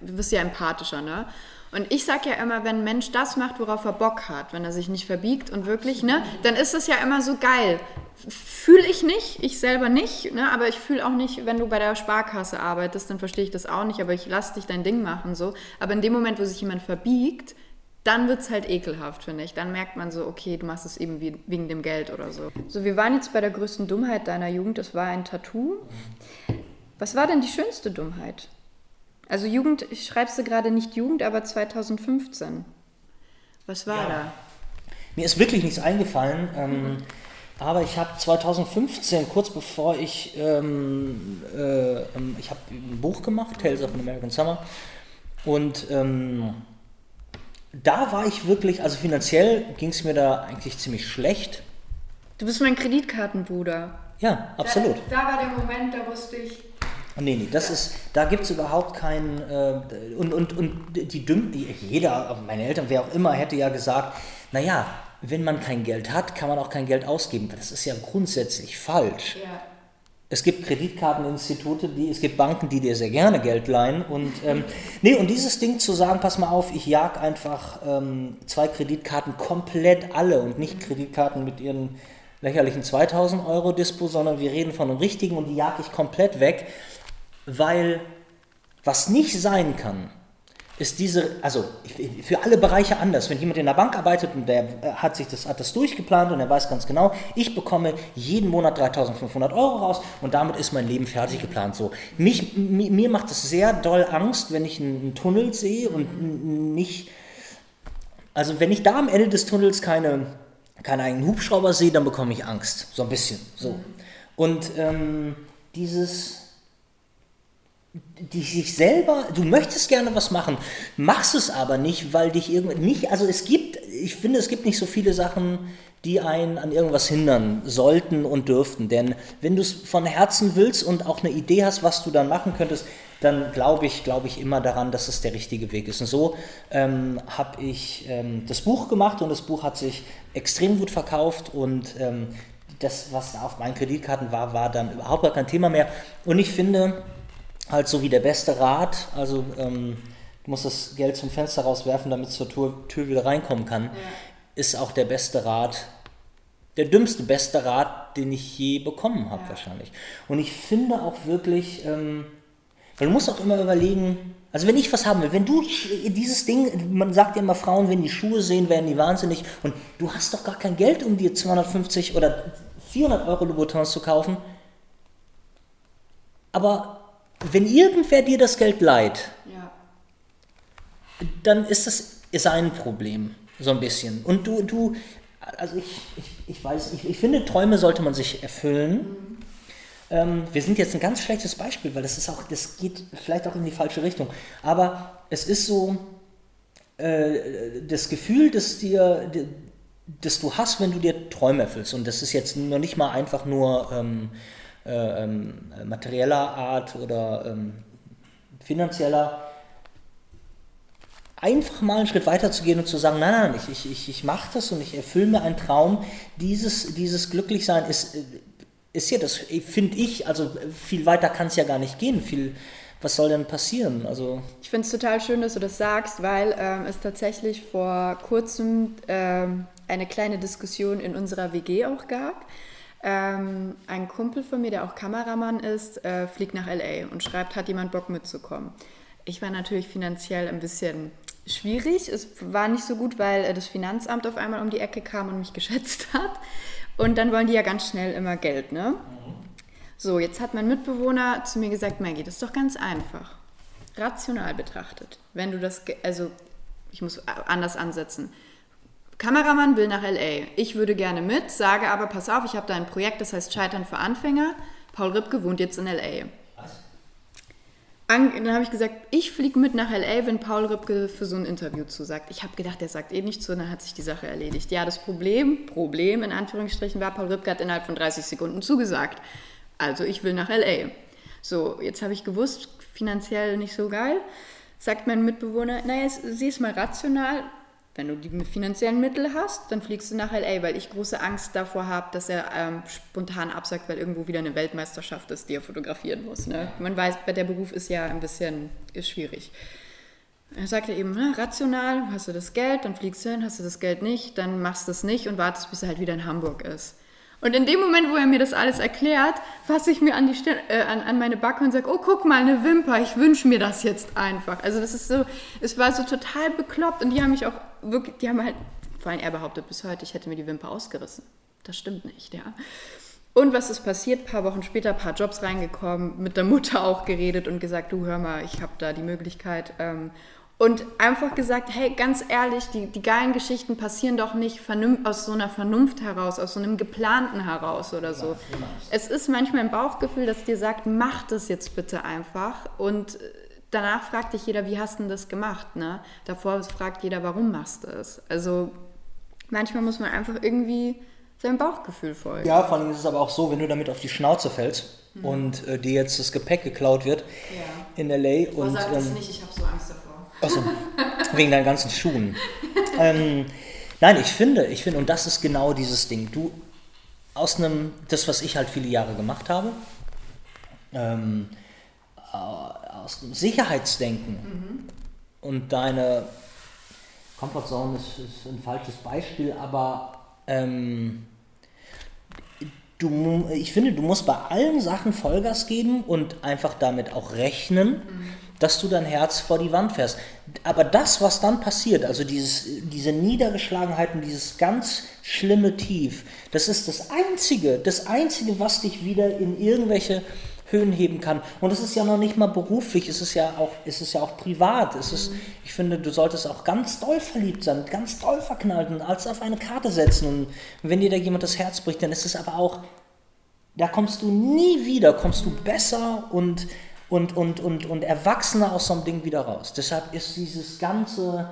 wirst du ja empathischer, ne? Und ich sage ja immer, wenn ein Mensch das macht, worauf er Bock hat, wenn er sich nicht verbiegt und wirklich, ne, dann ist es ja immer so geil. Fühle ich nicht, ich selber nicht, ne, aber ich fühle auch nicht, wenn du bei der Sparkasse arbeitest, dann verstehe ich das auch nicht, aber ich lasse dich dein Ding machen so. Aber in dem Moment, wo sich jemand verbiegt, dann wird es halt ekelhaft, finde ich. Dann merkt man so, okay, du machst es eben wie, wegen dem Geld oder so. So, wir waren jetzt bei der größten Dummheit deiner Jugend, das war ein Tattoo. Was war denn die schönste Dummheit? Also Jugend, ich schreibst du gerade nicht Jugend, aber 2015. Was war ja. da? Mir ist wirklich nichts eingefallen. Ähm, Aber ich habe 2015, kurz bevor ich, ähm, äh, ähm, ich habe ein Buch gemacht, Tales of an American Summer. Und ähm, da war ich wirklich, also finanziell ging es mir da eigentlich ziemlich schlecht. Du bist mein Kreditkartenbruder. Ja, absolut. Da, da war der Moment, da wusste ich. Nee, nee, das ist, da gibt es überhaupt keinen, äh, und, und, und die dümm, jeder, meine Eltern, wer auch immer, hätte ja gesagt, naja, wenn man kein Geld hat, kann man auch kein Geld ausgeben. Das ist ja grundsätzlich falsch. Ja. Es gibt Kreditkarteninstitute, die, es gibt Banken, die dir sehr gerne Geld leihen. Und, ähm, nee, und dieses Ding zu sagen, pass mal auf, ich jag einfach ähm, zwei Kreditkarten komplett alle und nicht Kreditkarten mit ihren lächerlichen 2000 Euro Dispo, sondern wir reden von einem richtigen und die jag ich komplett weg, weil was nicht sein kann, ist diese, also für alle Bereiche anders. Wenn jemand in der Bank arbeitet und der äh, hat sich das, hat das durchgeplant und er weiß ganz genau, ich bekomme jeden Monat 3500 Euro raus und damit ist mein Leben fertig geplant. So. Mich, mir macht es sehr doll Angst, wenn ich einen Tunnel sehe und nicht, also wenn ich da am Ende des Tunnels keine, keine eigenen Hubschrauber sehe, dann bekomme ich Angst. So ein bisschen. So. Und ähm, dieses die sich selber, du möchtest gerne was machen, machst es aber nicht, weil dich irgendwie nicht, also es gibt, ich finde, es gibt nicht so viele Sachen, die einen an irgendwas hindern sollten und dürften. Denn wenn du es von Herzen willst und auch eine Idee hast, was du dann machen könntest, dann glaube ich, glaube ich immer daran, dass es der richtige Weg ist. Und so ähm, habe ich ähm, das Buch gemacht und das Buch hat sich extrem gut verkauft und ähm, das, was da auf meinen Kreditkarten war, war dann überhaupt gar kein Thema mehr. Und ich finde, halt so wie der beste Rat, also ähm, du musst das Geld zum Fenster rauswerfen, damit es zur Tür, Tür wieder reinkommen kann, ja. ist auch der beste Rat, der dümmste beste Rat, den ich je bekommen habe ja. wahrscheinlich. Und ich finde auch wirklich, ähm, weil du musst auch immer überlegen, also wenn ich was haben will, wenn du dieses Ding, man sagt ja immer, Frauen, wenn die Schuhe sehen, werden die wahnsinnig und du hast doch gar kein Geld, um dir 250 oder 400 Euro Louboutins zu kaufen. Aber wenn irgendwer dir das Geld leiht, ja. dann ist das sein Problem, so ein bisschen. Und du, du also ich, ich, ich weiß, ich, ich finde, Träume sollte man sich erfüllen. Mhm. Ähm, wir sind jetzt ein ganz schlechtes Beispiel, weil das ist auch, das geht vielleicht auch in die falsche Richtung. Aber es ist so, äh, das Gefühl, das dir, das du hast, wenn du dir Träume erfüllst. Und das ist jetzt noch nicht mal einfach nur ähm, äh, ähm, materieller Art oder ähm, finanzieller, einfach mal einen Schritt weiter zu gehen und zu sagen, nein, nein, ich, ich, ich, mache das und ich erfülle mir einen Traum. Dieses, dieses Glücklichsein ist, äh, ist ja das, finde ich, also viel weiter kann es ja gar nicht gehen. Viel, was soll denn passieren? Also ich finde es total schön, dass du das sagst, weil ähm, es tatsächlich vor kurzem ähm, eine kleine Diskussion in unserer WG auch gab. Ähm, ein Kumpel von mir, der auch Kameramann ist, äh, fliegt nach LA und schreibt, hat jemand Bock mitzukommen. Ich war natürlich finanziell ein bisschen schwierig. Es war nicht so gut, weil äh, das Finanzamt auf einmal um die Ecke kam und mich geschätzt hat. Und dann wollen die ja ganz schnell immer Geld, ne? So, jetzt hat mein Mitbewohner zu mir gesagt, Maggie, das ist doch ganz einfach. Rational betrachtet. Wenn du das, also ich muss anders ansetzen. Kameramann will nach LA. Ich würde gerne mit, sage aber, pass auf, ich habe da ein Projekt, das heißt Scheitern für Anfänger. Paul Ripke wohnt jetzt in LA. Was? dann habe ich gesagt, ich fliege mit nach LA, wenn Paul Ripke für so ein Interview zusagt. Ich habe gedacht, der sagt eh nicht zu, dann hat sich die Sache erledigt. Ja, das Problem, Problem in Anführungsstrichen war, Paul Ripke hat innerhalb von 30 Sekunden zugesagt. Also ich will nach LA. So, jetzt habe ich gewusst, finanziell nicht so geil. Sagt mein Mitbewohner, naja, sieh es mal rational, wenn du die finanziellen Mittel hast, dann fliegst du nach LA, weil ich große Angst davor habe, dass er ähm, spontan absagt, weil irgendwo wieder eine Weltmeisterschaft ist, die er fotografieren muss. Ne? Man weiß, der Beruf ist ja ein bisschen ist schwierig. Er sagte eben, na, rational, hast du das Geld, dann fliegst du hin, hast du das Geld nicht, dann machst du es nicht und wartest, bis er halt wieder in Hamburg ist. Und in dem Moment, wo er mir das alles erklärt, fasse ich mir an, die Stirn, äh, an, an meine Backe und sage, oh, guck mal, eine Wimper, ich wünsche mir das jetzt einfach. Also das ist so, es war so total bekloppt und die haben mich auch wirklich, die haben halt, vor allem er behauptet bis heute, ich hätte mir die Wimper ausgerissen. Das stimmt nicht, ja. Und was ist passiert? Ein paar Wochen später, ein paar Jobs reingekommen, mit der Mutter auch geredet und gesagt, du hör mal, ich habe da die Möglichkeit. Ähm, Und einfach gesagt, hey, ganz ehrlich, die, die geilen Geschichten passieren doch nicht aus so einer Vernunft heraus, aus so einem geplanten heraus oder so. Es ist manchmal ein Bauchgefühl, das dir sagt, mach das jetzt bitte einfach. Und danach fragt dich jeder, wie hast du das gemacht? Ne? Davor fragt jeder, warum machst du es? Also manchmal muss man einfach irgendwie seinem Bauchgefühl folgen. Ja, vor allem ist es aber auch so, wenn du damit auf die Schnauze fällst mhm. und äh, dir jetzt das Gepäck geklaut wird ja. in L.A. Und, sag das ähm, nicht, ich habe so Angst davor. Achso, wegen deinen ganzen Schuhen. ähm, nein, ich finde, ich finde, und das ist genau dieses Ding. Du, aus einem, das, was ich halt viele Jahre gemacht habe, ähm, äh, aus dem Sicherheitsdenken mhm. und deine Comfortzone ist, ist, ein falsches Beispiel, aber ähm, du, ich finde, du musst bei allen Sachen Vollgas geben und einfach damit auch rechnen. Mhm dass du dein Herz vor die Wand fährst. Aber das, was dann passiert, also dieses, diese Niedergeschlagenheit und dieses ganz schlimme Tief, das ist das Einzige, das Einzige, was dich wieder in irgendwelche Höhen heben kann. Und es ist ja noch nicht mal beruflich, es ist ja auch, es ist ja auch privat. Es ist, ich finde, du solltest auch ganz doll verliebt sein, ganz doll verknallt und alles auf eine Karte setzen. Und wenn dir da jemand das Herz bricht, dann ist es aber auch, da kommst du nie wieder, kommst du besser und und, und, und, und erwachsener aus so einem Ding wieder raus. Deshalb ist dieses ganze.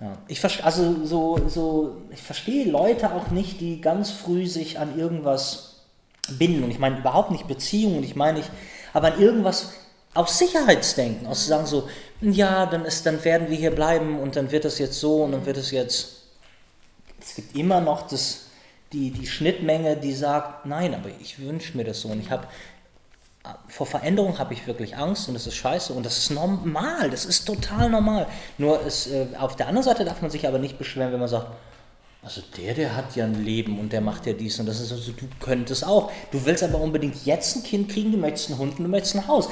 Ja, ich, also so, so, ich verstehe Leute auch nicht, die ganz früh sich an irgendwas binden. Und ich meine überhaupt nicht Beziehungen, ich meine nicht, aber an irgendwas aus Sicherheitsdenken, aus sagen so, ja, dann, ist, dann werden wir hier bleiben und dann wird es jetzt so und dann wird es jetzt. Es gibt immer noch das, die, die Schnittmenge, die sagt, nein, aber ich wünsche mir das so. Und ich habe vor Veränderung habe ich wirklich Angst und das ist scheiße und das ist normal, das ist total normal. Nur ist, äh, auf der anderen Seite darf man sich aber nicht beschweren, wenn man sagt, also der, der hat ja ein Leben und der macht ja dies und das ist also, du könntest auch. Du willst aber unbedingt jetzt ein Kind kriegen, du möchtest einen Hund und du möchtest ein Haus.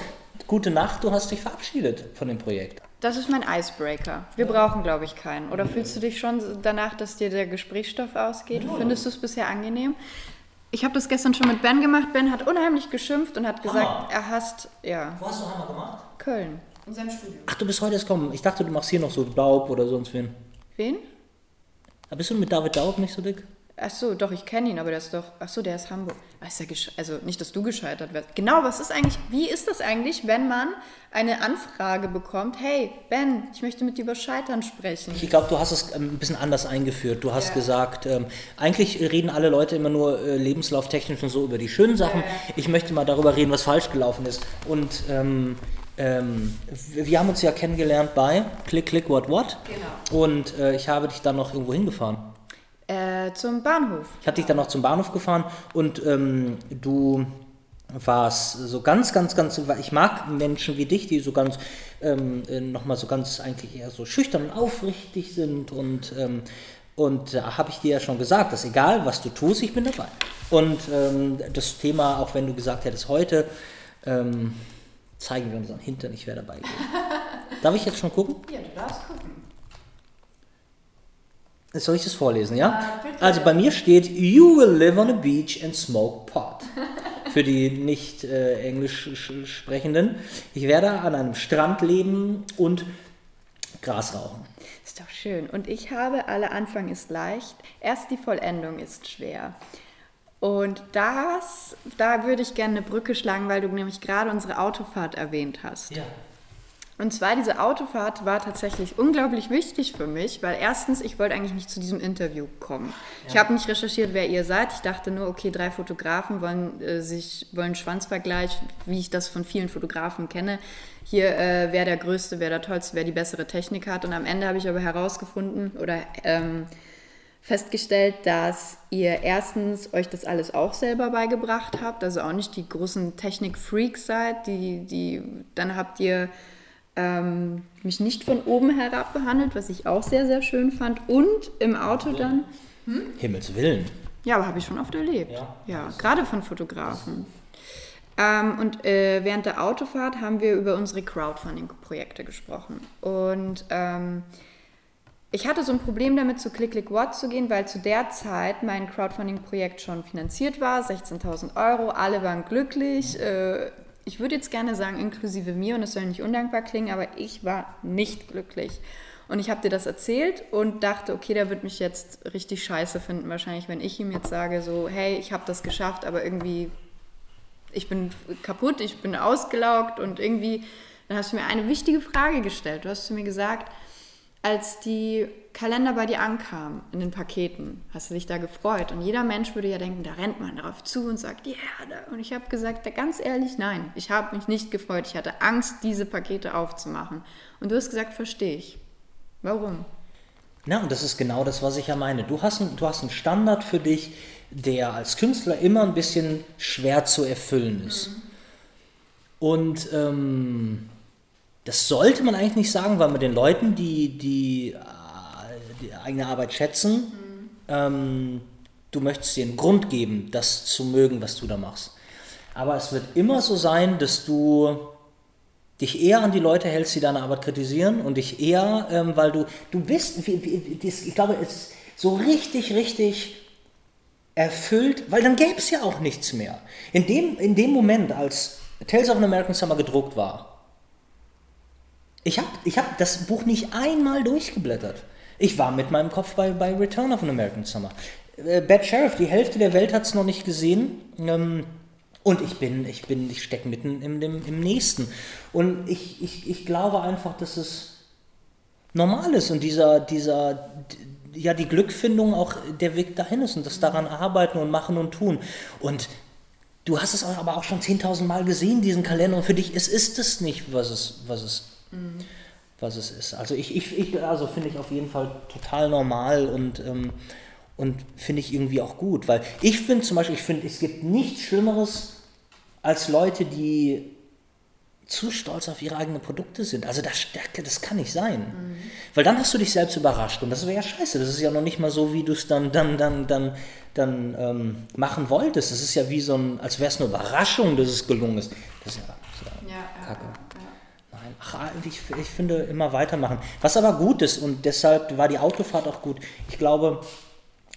Gute Nacht, du hast dich verabschiedet von dem Projekt. Das ist mein Icebreaker. Wir brauchen, glaube ich, keinen. Oder fühlst du dich schon danach, dass dir der Gesprächsstoff ausgeht? Ja. Findest du es bisher angenehm? Ich habe das gestern schon mit Ben gemacht. Ben hat unheimlich geschimpft und hat gesagt, Hammer. er hasst, ja. Wo hast du Hammer gemacht? Köln. In seinem Studio. Ach, du bist heute erst kommen. Ich dachte, du machst hier noch so Daub oder sonst wen. Wen? Aber bist du mit David Daub nicht so dick? Ach so, doch, ich kenne ihn, aber der ist doch. Ach so, der ist Hamburg. Ist ja also nicht, dass du gescheitert wirst. Genau, was ist eigentlich, wie ist das eigentlich, wenn man eine Anfrage bekommt, hey, Ben, ich möchte mit dir über Scheitern sprechen? Ich glaube, du hast es ähm, ein bisschen anders eingeführt. Du hast ja. gesagt, ähm, eigentlich reden alle Leute immer nur äh, lebenslauftechnisch und so über die schönen Sachen. Ja, ja. Ich möchte mal darüber reden, was falsch gelaufen ist. Und ähm, ähm, wir haben uns ja kennengelernt bei Click, Click, What, What. Genau. Und äh, ich habe dich dann noch irgendwo hingefahren. Äh, zum Bahnhof. Ich hatte dich dann noch zum Bahnhof gefahren und ähm, du warst so ganz, ganz, ganz, ich mag Menschen wie dich, die so ganz, ähm, äh, nochmal so ganz eigentlich eher so schüchtern und aufrichtig sind und, ähm, und da habe ich dir ja schon gesagt, dass egal was du tust, ich bin dabei. Und ähm, das Thema, auch wenn du gesagt hättest, heute ähm, zeigen wir unseren Hintern, ich wäre dabei. Darf ich jetzt schon gucken? Ja, du darfst gucken. Soll ich das vorlesen, ja? ja also bei mir steht, You will live on a beach and smoke pot. Für die nicht äh, englisch sprechenden. Ich werde an einem Strand leben und Gras rauchen. Ist doch schön. Und ich habe, alle Anfang ist leicht, erst die Vollendung ist schwer. Und das, da würde ich gerne eine Brücke schlagen, weil du nämlich gerade unsere Autofahrt erwähnt hast. Ja. Und zwar diese Autofahrt war tatsächlich unglaublich wichtig für mich, weil erstens, ich wollte eigentlich nicht zu diesem Interview kommen. Ja. Ich habe nicht recherchiert, wer ihr seid. Ich dachte nur, okay, drei Fotografen wollen äh, sich wollen Schwanzvergleich, wie ich das von vielen Fotografen kenne. Hier, äh, wer der Größte, wer der Tollste, wer die bessere Technik hat. Und am Ende habe ich aber herausgefunden oder ähm, festgestellt, dass ihr erstens euch das alles auch selber beigebracht habt, also auch nicht die großen Technik-Freaks seid, die, die, dann habt ihr ähm, mich nicht von oben herab behandelt, was ich auch sehr, sehr schön fand. Und im Auto dann. Hm? Himmels Willen. Ja, aber habe ich schon oft erlebt. Ja, ja gerade von Fotografen. Ähm, und äh, während der Autofahrt haben wir über unsere Crowdfunding-Projekte gesprochen. Und ähm, ich hatte so ein Problem damit, zu Click Click What zu gehen, weil zu der Zeit mein Crowdfunding-Projekt schon finanziert war, 16.000 Euro, alle waren glücklich. Äh, ich würde jetzt gerne sagen, inklusive mir, und es soll nicht undankbar klingen, aber ich war nicht glücklich. Und ich habe dir das erzählt und dachte, okay, der wird mich jetzt richtig scheiße finden, wahrscheinlich, wenn ich ihm jetzt sage, so, hey, ich habe das geschafft, aber irgendwie, ich bin kaputt, ich bin ausgelaugt und irgendwie, dann hast du mir eine wichtige Frage gestellt. Du hast zu mir gesagt, als die Kalender bei dir ankamen in den Paketen, hast du dich da gefreut. Und jeder Mensch würde ja denken, da rennt man darauf zu und sagt, ja. Yeah. Und ich habe gesagt, ganz ehrlich, nein, ich habe mich nicht gefreut. Ich hatte Angst, diese Pakete aufzumachen. Und du hast gesagt, verstehe ich. Warum? Na, und das ist genau das, was ich ja meine. Du hast, ein, du hast einen Standard für dich, der als Künstler immer ein bisschen schwer zu erfüllen ist. Mhm. Und ähm, das sollte man eigentlich nicht sagen, weil man den Leuten, die die, äh, die eigene Arbeit schätzen, mhm. ähm, du möchtest dir einen Grund geben, das zu mögen, was du da machst. Aber es wird immer so sein, dass du dich eher an die Leute hältst, die deine Arbeit kritisieren und dich eher, ähm, weil du, du bist, ich glaube, es ist so richtig, richtig erfüllt, weil dann gäbe es ja auch nichts mehr. In dem, in dem Moment, als Tales of an American Summer gedruckt war, ich habe ich hab das Buch nicht einmal durchgeblättert. Ich war mit meinem Kopf bei, bei Return of an American Summer. Äh, Bad Sheriff, die Hälfte der Welt hat es noch nicht gesehen. Ähm, und ich bin, ich bin, ich stecke mitten im, im, im nächsten. Und ich, ich, ich glaube einfach, dass es normal ist und dieser, dieser, ja, die Glückfindung auch der Weg dahin ist und das daran arbeiten und machen und tun. Und du hast es aber auch schon 10.000 Mal gesehen, diesen Kalender, und für dich ist, ist es nicht, was es, was es, mhm. was es ist. Also ich, ich, ich also finde ich auf jeden Fall total normal und, ähm, und finde ich irgendwie auch gut, weil ich finde zum Beispiel, ich finde, es gibt nichts Schlimmeres, als Leute, die zu stolz auf ihre eigenen Produkte sind. Also das, das kann nicht sein. Mhm. Weil dann hast du dich selbst überrascht und das wäre ja scheiße. Das ist ja noch nicht mal so, wie du es dann, dann, dann, dann, dann ähm, machen wolltest. Das ist ja wie so ein, als wäre es eine Überraschung, dass es gelungen ist. Das ist ja, das ist ja, ja kacke. Ja, Nein, ach, ich, ich finde immer weitermachen. Was aber gut ist und deshalb war die Autofahrt auch gut. Ich glaube,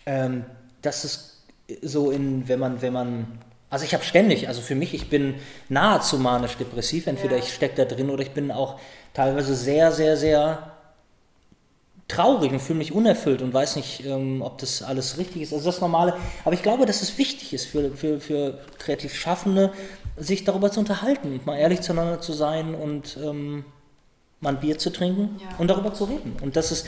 ähm, dass es so in, wenn man, wenn man also ich habe ständig, also für mich, ich bin nahezu manisch-depressiv. Entweder ja. ich stecke da drin oder ich bin auch teilweise sehr, sehr, sehr traurig und fühle mich unerfüllt und weiß nicht, ähm, ob das alles richtig ist. Also das Normale. Aber ich glaube, dass es wichtig ist für, für, für kreativ Schaffende, sich darüber zu unterhalten und mal ehrlich zueinander zu sein und ähm, mal ein Bier zu trinken ja. und darüber zu reden. Und das ist,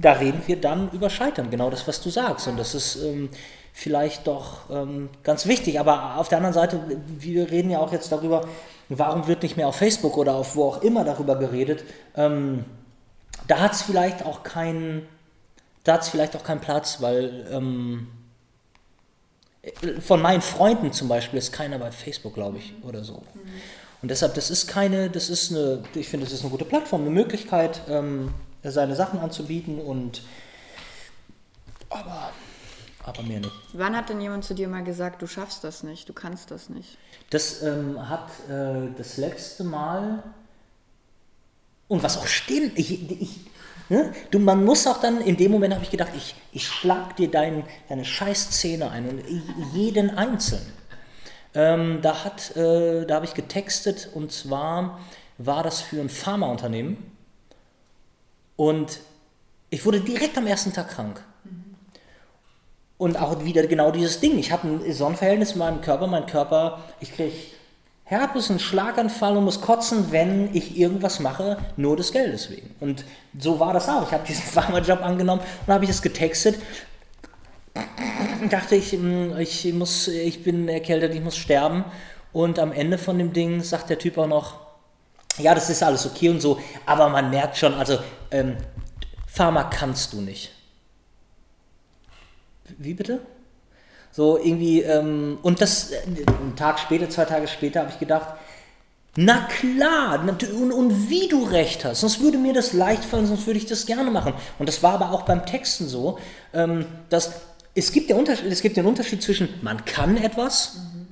da reden wir dann über Scheitern, genau das, was du sagst. Und das ist... Ähm, vielleicht doch ähm, ganz wichtig. Aber auf der anderen Seite, wir reden ja auch jetzt darüber, warum wird nicht mehr auf Facebook oder auf wo auch immer darüber geredet. Ähm, da hat es vielleicht auch keinen, da hat vielleicht auch keinen Platz, weil ähm, von meinen Freunden zum Beispiel ist keiner bei Facebook, glaube ich, oder so. Und deshalb, das ist keine, das ist eine, ich finde, das ist eine gute Plattform, eine Möglichkeit, ähm, seine Sachen anzubieten und aber aber mehr nicht. Wann hat denn jemand zu dir mal gesagt, du schaffst das nicht, du kannst das nicht? Das ähm, hat äh, das letzte Mal und was auch stimmt, ich, ich, ne? du, man muss auch dann, in dem Moment habe ich gedacht, ich, ich schlag dir dein, deine Scheißzähne ein und jeden einzeln. Ähm, da hat, äh, da habe ich getextet und zwar war das für ein Pharmaunternehmen und ich wurde direkt am ersten Tag krank. Und auch wieder genau dieses Ding. Ich habe ein Sonnenverhältnis in meinem Körper. Mein Körper, ich kriege Herpes, einen Schlaganfall und muss kotzen, wenn ich irgendwas mache, nur des Geldes wegen. Und so war das auch. Ich habe diesen Pharmajob angenommen und habe ich das getextet. Dachte ich, hm, ich, muss, ich bin erkältet, ich muss sterben. Und am Ende von dem Ding sagt der Typ auch noch, ja, das ist alles okay und so, aber man merkt schon, also ähm, Pharma kannst du nicht. Wie bitte? So irgendwie, ähm, und das, äh, einen Tag später, zwei Tage später habe ich gedacht, na klar, und, und, wie du recht hast, sonst würde mir das leicht fallen, sonst würde ich das gerne machen. Und das war aber auch beim Texten so, ähm, dass es gibt, der Unterschied, es gibt den Unterschied zwischen, man kann etwas mhm.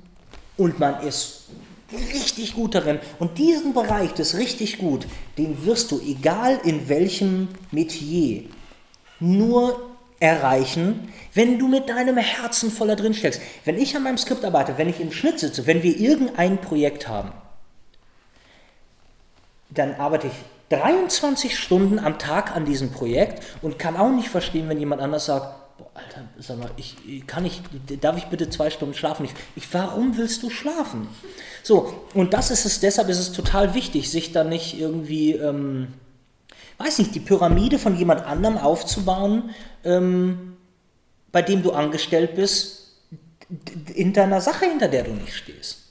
und man ist richtig gut darin. Und diesen Bereich, das richtig gut, den wirst du, egal in welchem Metier, nur erreichen, wenn du mit deinem Herzen voller drin steckst. Wenn ich an meinem Skript arbeite, wenn ich im Schnitt sitze, wenn wir irgendein Projekt haben, dann arbeite ich 23 Stunden am Tag an diesem Projekt und kann auch nicht verstehen, wenn jemand anders sagt, boah, Alter, sag mal, ich kann ich, darf ich bitte zwei Stunden schlafen? Ich, ich, warum willst du schlafen? So, und das ist es, deshalb ist es total wichtig, sich da nicht irgendwie, ähm, weiß nicht, die Pyramide von jemand anderem aufzubauen, ähm, bei dem du angestellt bist, in deiner Sache, hinter der du nicht stehst.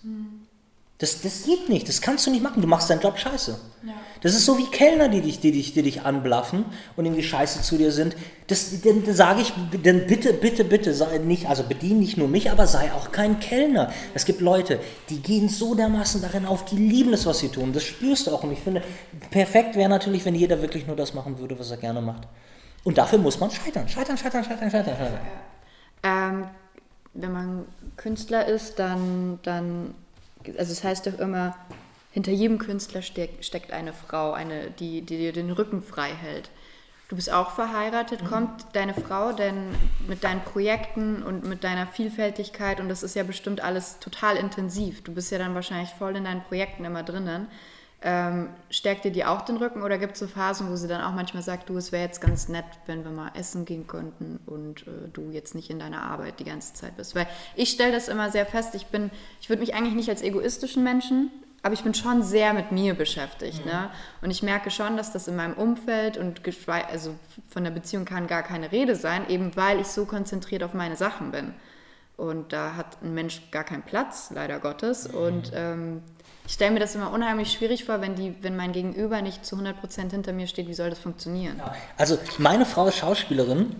Das, das geht nicht, das kannst du nicht machen, du machst deinen Job scheiße. Ja. Das ist so wie Kellner, die dich, die, dich, die dich anblaffen und irgendwie scheiße zu dir sind. Das, dann sage ich, dann bitte, bitte, bitte, sei nicht, also bedien nicht nur mich, aber sei auch kein Kellner. Es gibt Leute, die gehen so dermaßen darin auf, die lieben es, was sie tun. Das spürst du auch. Und ich finde, perfekt wäre natürlich, wenn jeder wirklich nur das machen würde, was er gerne macht. Und dafür muss man scheitern, scheitern, scheitern, scheitern, scheitern, scheitern. Ähm, wenn man Künstler ist, dann, dann, also es heißt doch immer, hinter jedem Künstler steck, steckt eine Frau, eine, die, die dir den Rücken frei hält. Du bist auch verheiratet. Mhm. Kommt deine Frau denn mit deinen Projekten und mit deiner Vielfältigkeit, und das ist ja bestimmt alles total intensiv, du bist ja dann wahrscheinlich voll in deinen Projekten immer drinnen, ähm, stärkt dir die auch den Rücken oder gibt es so Phasen, wo sie dann auch manchmal sagt, du, es wäre jetzt ganz nett, wenn wir mal essen gehen könnten und äh, du jetzt nicht in deiner Arbeit die ganze Zeit bist? Weil ich stelle das immer sehr fest, ich bin, ich würde mich eigentlich nicht als egoistischen Menschen aber ich bin schon sehr mit mir beschäftigt. Mhm. Ne? Und ich merke schon, dass das in meinem Umfeld und also von der Beziehung kann gar keine Rede sein, eben weil ich so konzentriert auf meine Sachen bin. Und da hat ein Mensch gar keinen Platz, leider Gottes. Mhm. Und ähm, ich stelle mir das immer unheimlich schwierig vor, wenn, die, wenn mein Gegenüber nicht zu 100% hinter mir steht. Wie soll das funktionieren? Also meine Frau ist Schauspielerin,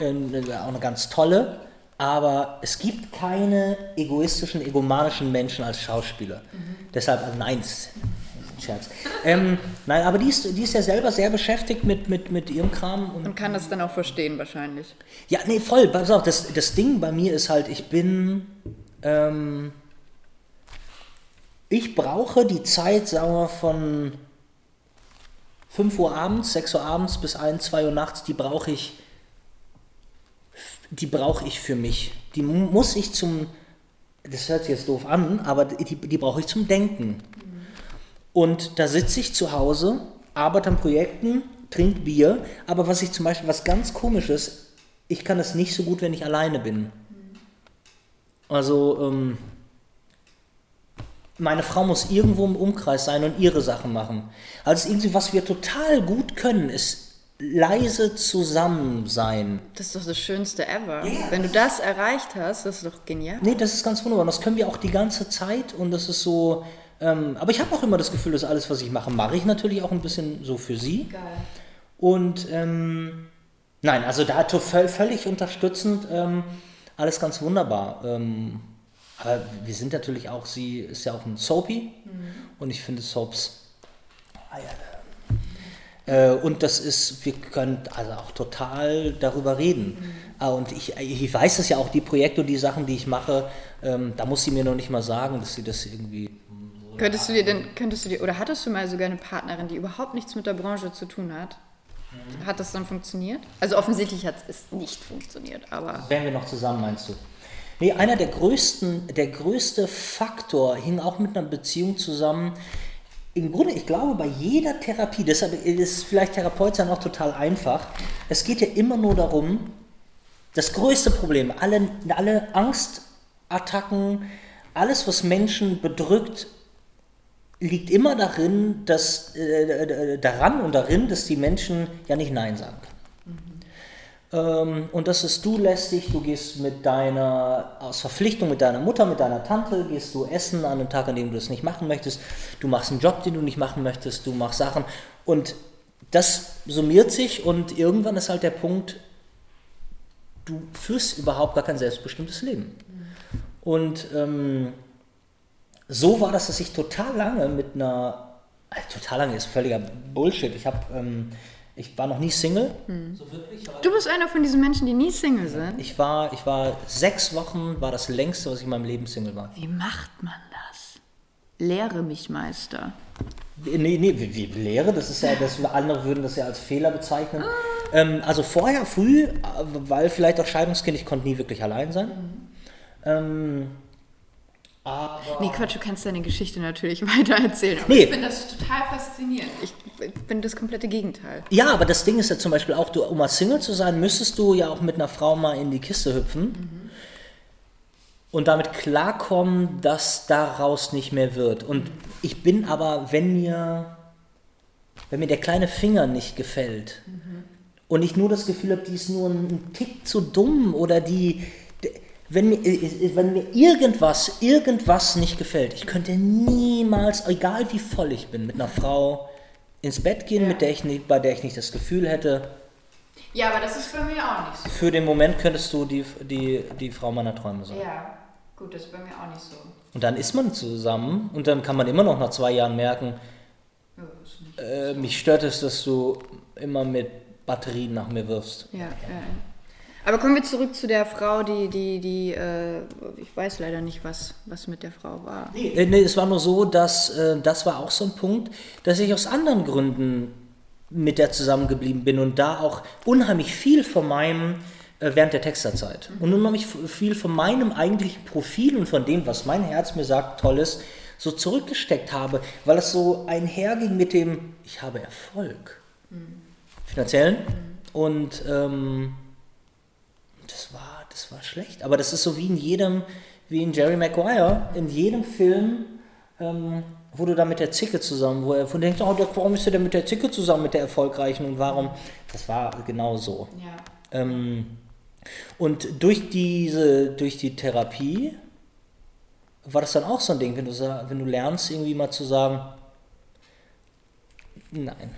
äh, auch eine ganz tolle aber es gibt keine egoistischen, egomanischen Menschen als Schauspieler. Mhm. Deshalb, also nein, ist ein Scherz. Ähm, nein, aber die ist, die ist ja selber sehr beschäftigt mit, mit, mit ihrem Kram. Und, und kann das dann auch verstehen wahrscheinlich. Ja, nee, voll. Pass auf, das, das Ding bei mir ist halt, ich bin... Ähm, ich brauche die Zeit, sagen wir, von 5 Uhr abends, 6 Uhr abends bis 1, 2 Uhr nachts, die brauche ich die brauche ich für mich. Die muss ich zum, das hört sich jetzt doof an, aber die, die brauche ich zum Denken. Und da sitze ich zu Hause, arbeite an Projekten, trinke Bier, aber was ich zum Beispiel, was ganz komisch ist, ich kann das nicht so gut, wenn ich alleine bin. Also, ähm, meine Frau muss irgendwo im Umkreis sein und ihre Sachen machen. Also irgendwie, was wir total gut können, ist leise zusammen sein. Das ist doch das Schönste ever. Yeah. Wenn du das erreicht hast, das ist doch genial. Nee, das ist ganz wunderbar. Und das können wir auch die ganze Zeit und das ist so. Ähm, aber ich habe auch immer das Gefühl, dass alles, was ich mache, mache ich natürlich auch ein bisschen so für sie. Geil. Und ähm, nein, also da völlig unterstützend, ähm, alles ganz wunderbar. Aber wir sind natürlich auch, sie ist ja auch ein Soapy mhm. und ich finde Soaps. Ah ja, äh, und das ist, wir können also auch total darüber reden. Mhm. Äh, und ich, ich weiß es ja auch, die Projekte und die Sachen, die ich mache, ähm, da muss sie mir noch nicht mal sagen, dass sie das irgendwie. Könntest du dir denn, könntest du dir, oder hattest du mal sogar eine Partnerin, die überhaupt nichts mit der Branche zu tun hat? Mhm. Hat das dann funktioniert? Also offensichtlich hat es nicht funktioniert, aber. Wären wir noch zusammen, meinst du? Nee, einer der größten, der größte Faktor hing auch mit einer Beziehung zusammen, im Grunde, ich glaube, bei jeder Therapie, deshalb ist vielleicht Therapeut sein auch total einfach, es geht ja immer nur darum, das größte Problem, alle, alle Angstattacken, alles, was Menschen bedrückt, liegt immer darin, dass, äh, äh daran und darin, dass die Menschen ja nicht Nein sagen können. Ähm, und das ist du lästig, du gehst mit deiner, aus Verpflichtung mit deiner Mutter, mit deiner Tante, gehst du essen an einem Tag, an dem du es nicht machen möchtest, du machst einen Job, den du nicht machen möchtest, du machst Sachen. Und das summiert sich und irgendwann ist halt der Punkt, du führst überhaupt gar kein selbstbestimmtes Leben. Und ähm, so war das, dass ich total lange mit einer, also total lange ist völliger Bullshit, ich habe... Ähm, ich war noch nie Single. Hm. So du bist einer von diesen Menschen, die nie Single sind. Ich war, ich war sechs Wochen, war das längste, was ich in meinem Leben Single war. Wie macht man das? Lehre mich, Meister. Nee, nee, wie, wie Lehre, das ist ja, das, andere würden das ja als Fehler bezeichnen. Ähm, also vorher früh, weil vielleicht auch Scheidungskind, ich konnte nie wirklich allein sein. Ähm, aber Nee, Quatsch, du kannst deine Geschichte natürlich weiter erzählen. Aber Nee. Ich finde das total faszinierend. Ich bin das komplette Gegenteil. Ja, aber das Ding ist ja zum Beispiel auch, du, um als Single zu sein, müsstest du ja auch mit einer Frau mal in die Kiste hüpfen und damit klarkommen, dass daraus nicht mehr wird. Und ich bin aber, wenn mir, wenn mir der kleine Finger nicht gefällt und ich nur das Gefühl habe, die ist nur ein Tick zu dumm oder die, wenn mir, wenn mir irgendwas, irgendwas nicht gefällt, ich könnte niemals, egal wie voll ich bin, mit einer Frau ins Bett gehen, Ja. mit der ich nicht, bei der ich nicht das Gefühl hätte, Ja, aber das ist bei mir auch nicht so. für den Moment könntest du die, die, die Frau meiner Träume sein. Ja, gut, das ist bei mir auch nicht so. Und dann ist man zusammen und dann kann man immer noch nach zwei Jahren merken, Ja, äh, mich stört es, dass du immer mit Batterien nach mir wirfst. Ja, ja. Aber kommen wir zurück zu der Frau, die, die, die, äh, ich weiß leider nicht, was, was mit der Frau war. Äh, nee, es war nur so, dass äh, das war auch so ein Punkt, dass ich aus anderen Gründen mit der zusammengeblieben bin und da auch unheimlich viel von meinem äh, während der Texterzeit. Und unheimlich viel von meinem eigentlichen Profil und von dem, was mein Herz mir sagt, tolles, so zurückgesteckt habe, weil es so einherging mit dem, ich habe Erfolg, finanziellen und ähm, das war, das war schlecht. Aber das ist so wie in jedem, wie in Jerry Maguire, in jedem Film, ähm, wo du da mit der Zicke zusammen, wo er von denkt, oh, warum ist er denn mit der Zicke zusammen, mit der Erfolgreichen und warum? Das war genau so. Ja. Ähm, und durch diese, durch die Therapie war das dann auch so ein Ding, wenn du, wenn du lernst, irgendwie mal zu sagen, nein.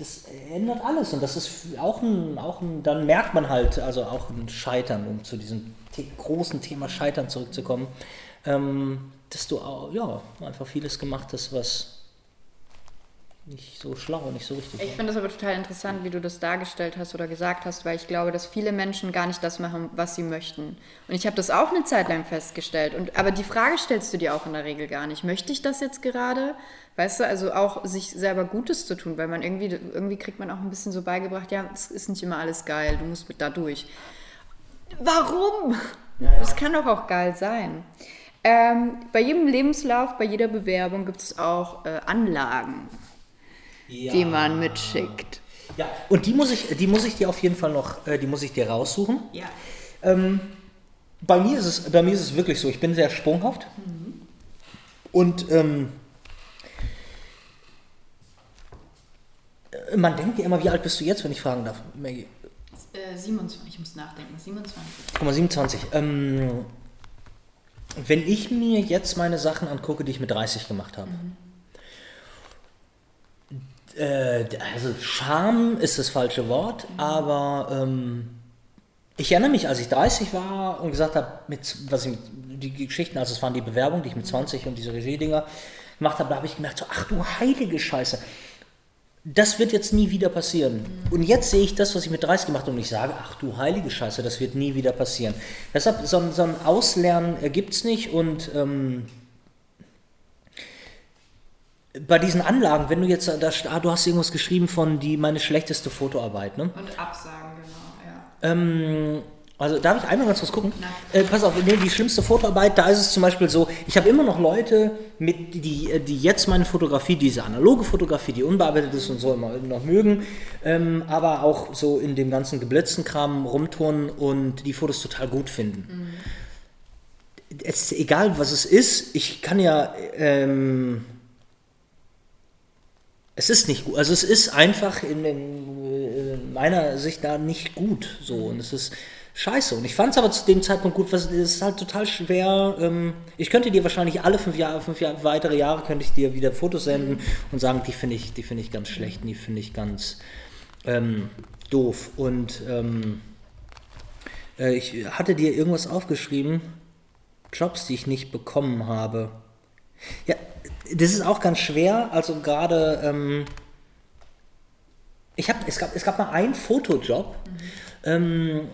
Das ändert alles und das ist auch ein, auch ein, dann merkt man halt, also auch ein Scheitern, um zu diesem the großen Thema Scheitern zurückzukommen, ähm, dass du auch, ja, einfach vieles gemacht hast, was nicht so schlau, nicht so richtig Ich finde das aber total interessant, wie du das dargestellt hast oder gesagt hast, weil ich glaube, dass viele Menschen gar nicht das machen, was sie möchten. Und ich habe das auch eine Zeit lang festgestellt. Und, aber die Frage stellst du dir auch in der Regel gar nicht. Möchte ich das jetzt gerade? Weißt du, also auch sich selber Gutes zu tun, weil man irgendwie, irgendwie kriegt man auch ein bisschen so beigebracht, ja, es ist nicht immer alles geil, du musst mit da durch. Warum? Das kann doch auch geil sein. Ähm, bei jedem Lebenslauf, bei jeder Bewerbung gibt es auch äh, Anlagen, die man mitschickt. Ja, und die muss ich, die muss ich dir auf jeden Fall noch, äh, die muss ich dir raussuchen. Ja. Ähm, bei, mir ist es, bei mir ist es wirklich so, ich bin sehr sprunghaft. Und ähm, man denkt ja immer, wie alt bist du jetzt, wenn ich fragen darf, Maggie? Äh, 27, ich muss nachdenken, 27. Guck mal, 27. Ähm, wenn ich mir jetzt meine Sachen angucke, die ich mit 30 gemacht habe, äh, also Scham ist das falsche Wort, aber ähm, ich erinnere mich, als ich 30 war und gesagt habe, mit, was ich, die Geschichten, also es waren die Bewerbungen, die ich mit 20 und diese Regie-Dinger gemacht habe, da habe ich gemerkt, so, ach du heilige Scheiße, das wird jetzt nie wieder passieren. Und jetzt sehe ich das, was ich mit 30 gemacht habe, und ich sage, ach du heilige Scheiße, das wird nie wieder passieren. Deshalb, so, ein- so ein Auslernen gibt es nicht und ähm, bei diesen Anlagen, wenn du jetzt, da, ah, du hast irgendwas geschrieben von die meine schlechteste Fotoarbeit, ne? Und Absagen, genau, ja. Ähm, also darf ich einmal ganz kurz gucken? Äh, pass auf, nee, die schlimmste Fotoarbeit, da ist es zum Beispiel so, ich habe immer noch Leute, mit, die, die jetzt meine Fotografie, diese analoge Fotografie, die unbearbeitet ist und so immer noch mögen, ähm, aber auch so in dem ganzen geblitzten Kram rumturnen und die Fotos total gut finden. Es ist egal, was es ist, ich kann ja... Ähm, es ist nicht gut. Also es ist einfach in, in, in meiner Sicht da nicht gut so und es ist scheiße. Und ich fand es aber zu dem Zeitpunkt gut, was es ist halt total schwer. Ähm, ich könnte dir wahrscheinlich alle fünf Jahre, fünf Jahre, weitere Jahre könnte ich dir wieder Fotos senden und sagen, die finde ich, die finde ich ganz schlecht, die finde ich ganz ähm, doof. Und ähm, äh, ich hatte dir irgendwas aufgeschrieben, Jobs, die ich nicht bekommen habe. Ja, das ist auch ganz schwer. Also gerade, ähm, ich habe, es gab, es gab mal einen Fotojob. Ähm,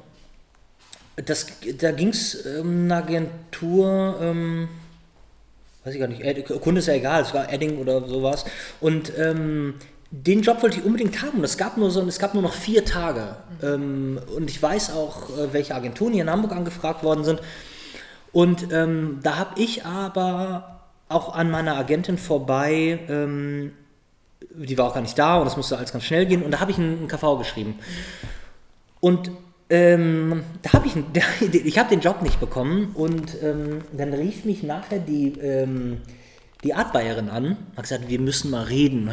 das, da ging es um eine Agentur, ähm, weiß ich gar nicht, Ed, Kunde ist ja egal, es war Edding oder sowas. Und ähm, den Job wollte ich unbedingt haben. Es gab nur, so, es gab nur noch vier Tage. Ähm, und ich weiß auch, äh, welche Agenturen hier in Hamburg angefragt worden sind. Und ähm, da habe ich aber auch an meiner Agentin vorbei, ähm, die war auch gar nicht da und das musste alles ganz schnell gehen. Und da habe ich einen, einen KV geschrieben. Und ähm, da habe ich, ich habe den Job nicht bekommen und ähm, dann rief mich nachher die, ähm, die Artbayerin an, hat gesagt, wir müssen mal reden.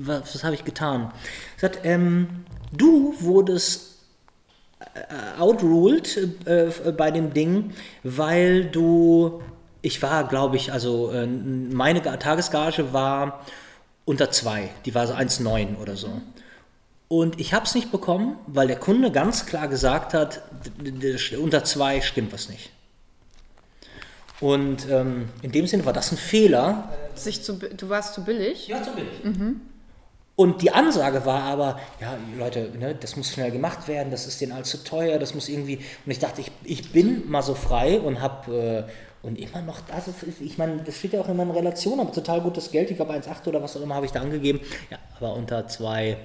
Was, was habe ich getan? Sie hat, ähm, du wurdest äh, outruled äh, bei dem Ding, weil du, ich war, glaube ich, also äh, meine Tagesgage war unter zwei, die war so 1,9 oder so. Und ich habe es nicht bekommen, weil der Kunde ganz klar gesagt hat, unter zwei stimmt was nicht. Und ähm, in dem Sinne war das ein Fehler. Sich zu, du warst zu billig? Ja, zu billig. Mhm. Und die Ansage war aber, ja, Leute, ne, das muss schnell gemacht werden, das ist denen allzu teuer, das muss irgendwie. Und ich dachte, ich, ich bin mal so frei und habe. Äh, und immer noch, also ich meine, das steht ja auch immer in Relation, aber total gutes Geld, ich glaube 1,8 oder was auch immer habe ich da angegeben. Ja, aber unter zwei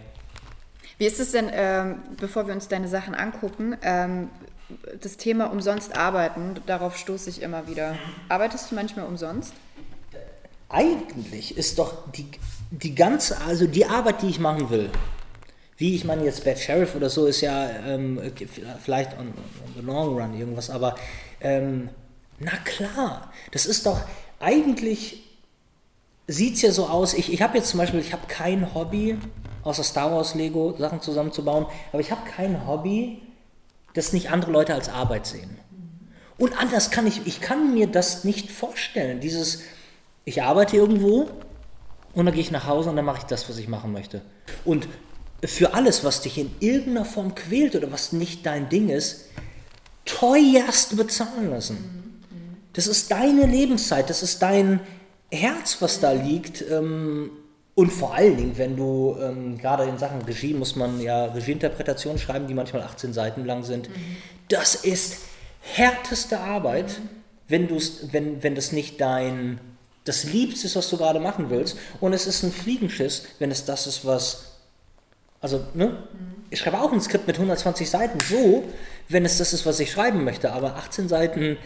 wie ist es denn, ähm, bevor wir uns deine Sachen angucken, ähm, das Thema umsonst arbeiten, darauf stoße ich immer wieder. Arbeitest du manchmal umsonst? Eigentlich ist doch die, die ganze, also die Arbeit, die ich machen will, wie ich meine jetzt Bad Sheriff oder so, ist ja ähm, vielleicht on, on, the long run irgendwas, aber ähm, na klar, das ist doch eigentlich, sieht es ja so aus, ich, ich habe jetzt zum Beispiel, ich habe kein Hobby, außer Star Wars Lego Sachen zusammenzubauen. Aber ich habe kein Hobby, das nicht andere Leute als Arbeit sehen. Und anders kann ich, ich kann mir das nicht vorstellen. Dieses, ich arbeite irgendwo und dann gehe ich nach Hause und dann mache ich das, was ich machen möchte. Und für alles, was dich in irgendeiner Form quält oder was nicht dein Ding ist, teuerst bezahlen lassen. Das ist deine Lebenszeit, das ist dein Herz, was da liegt. Ähm, und vor allen Dingen, wenn du ähm, gerade in Sachen Regie muss man ja Regieinterpretationen schreiben, die manchmal 18 Seiten lang sind. Mhm. Das ist härteste Arbeit, mhm. wenn, wenn, wenn das nicht dein das Liebste ist, was du gerade machen willst. Und es ist ein Fliegenschiss, wenn es das ist, was. Also, ne? Mhm. Ich schreibe auch ein Skript mit 120 Seiten so, wenn es das ist, was ich schreiben möchte. Aber 18 Seiten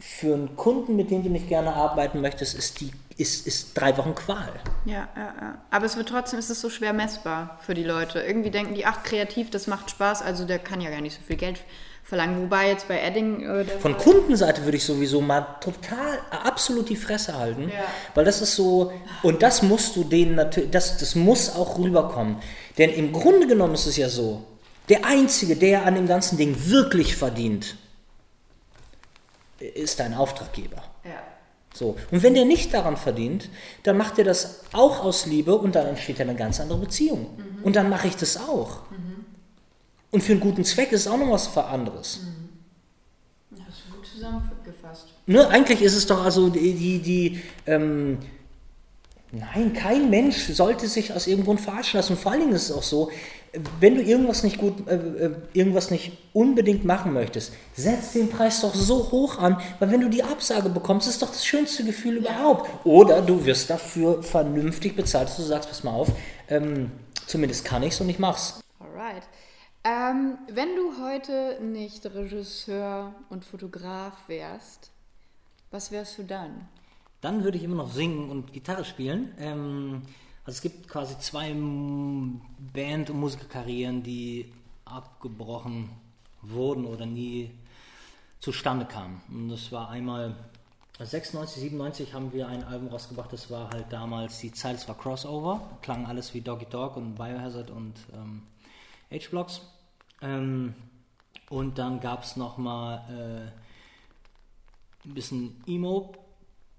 für einen Kunden, mit dem du nicht gerne arbeiten möchtest, ist die ist, ist drei Wochen Qual. Ja, ja, ja. Aber es wird trotzdem ist es so schwer messbar für die Leute. Irgendwie denken die, ach, kreativ, das macht Spaß, also der kann ja gar nicht so viel Geld verlangen. Wobei jetzt bei Edding. Äh, Von Kundenseite würde ich sowieso mal total absolut die Fresse halten. Ja. Weil das ist so, und das musst du denen natürlich, das, das muss auch rüberkommen. Denn im Grunde genommen ist es ja so, der Einzige, der an dem ganzen Ding wirklich verdient, ist dein Auftraggeber. Ja. So. Und wenn der nicht daran verdient, dann macht er das auch aus Liebe und dann entsteht ja eine ganz andere Beziehung. Mhm. Und dann mache ich das auch. Mhm. Und für einen guten Zweck ist es auch noch was anderes. Mhm. Das ist gut zusammengefasst. Ne, eigentlich ist es doch also die, die, die ähm, Nein, kein Mensch sollte sich aus irgendeinem Grund verarschen lassen. Und vor allen Dingen ist es auch so, wenn du irgendwas nicht gut, äh, äh, irgendwas nicht unbedingt machen möchtest, setz den Preis doch so hoch an, weil wenn du die Absage bekommst, ist doch das schönste Gefühl überhaupt. Oder du wirst dafür vernünftig bezahlt, dass du sagst, pass mal auf, ähm, zumindest kann ich's und ich mach's. Alright. Ähm, wenn du heute nicht Regisseur und Fotograf wärst, was wärst du dann? Dann würde ich immer noch singen und Gitarre spielen. Ähm, also es gibt quasi zwei Band- und Musikerkarrieren, die abgebrochen wurden oder nie zustande kamen. Und das war einmal 96, 97 haben wir ein Album rausgebracht, das war halt damals, die Zeit, es war Crossover, klang alles wie Doggy Dog und Biohazard und ähm, H-Blocks. Ähm, und dann gab es nochmal äh, ein bisschen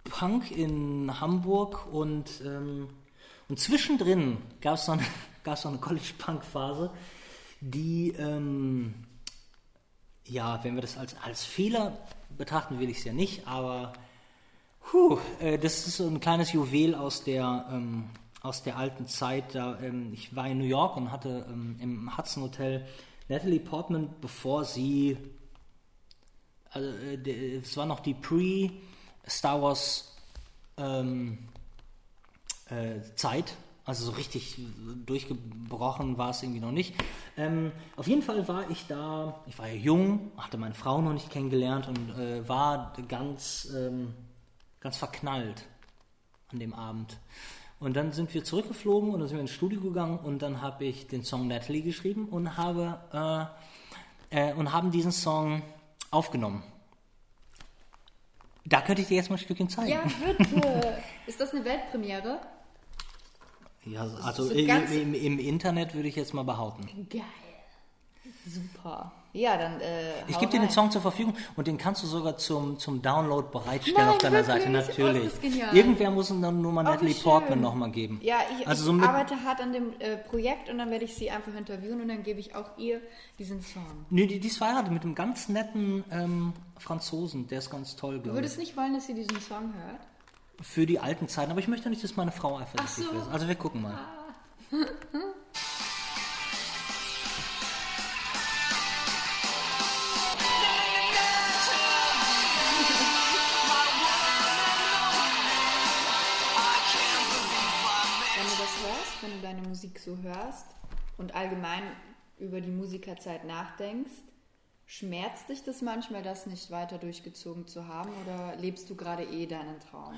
Emo-Punk in Hamburg und ähm, und zwischendrin gab es eine, so eine College-Punk-Phase, die, ähm, ja, wenn wir das als, als Fehler betrachten, will ich es ja nicht, aber puh, äh, das ist so ein kleines Juwel aus der, ähm, aus der alten Zeit. Da, ähm, ich war in New York und hatte ähm, im Hudson Hotel Natalie Portman, bevor sie, also äh, es war noch die Pre-Star Wars ähm, äh, Zeit. Also so richtig durchgebrochen war es irgendwie noch nicht. Ähm, auf jeden Fall war ich da, ich war ja jung, hatte meine Frau noch nicht kennengelernt und äh, war ganz, ähm, ganz verknallt an dem Abend. Und dann sind wir zurückgeflogen und dann sind wir ins Studio gegangen und dann habe ich den Song Natalie geschrieben und habe äh, äh, und haben diesen Song aufgenommen. Da könnte ich dir jetzt mal ein Stückchen zeigen. Ja, bitte. Ist das eine Weltpremiere? Ja, also so im, im, im Internet würde ich jetzt mal behaupten. Geil. Super. Ja, dann. Äh, Ich gebe dir den. Song zur Verfügung und den kannst du sogar zum, zum Download bereitstellen Nein, auf deiner wirklich? Seite, Oh, natürlich. das ist genial. Irgendwer muss ihm dann nur mal Oh, Natalie. Portman nochmal geben. Ja, ich, also ich so arbeite hart an dem äh, Projekt und dann werde ich sie einfach interviewen und dann gebe ich auch ihr diesen Song. nee, die, die ist verheiratet mit einem ganz netten ähm, Franzosen, der ist ganz toll, Du würdest nicht wollen, dass sie diesen Song hört? Für die alten Zeiten, aber ich möchte nicht, dass meine Frau eifersüchtig so. wird. Also wir gucken mal. Wenn wenn du deine Musik so hörst und allgemein über die Musikerzeit nachdenkst, schmerzt dich das manchmal, das nicht weiter durchgezogen zu haben oder lebst du gerade eh deinen Traum?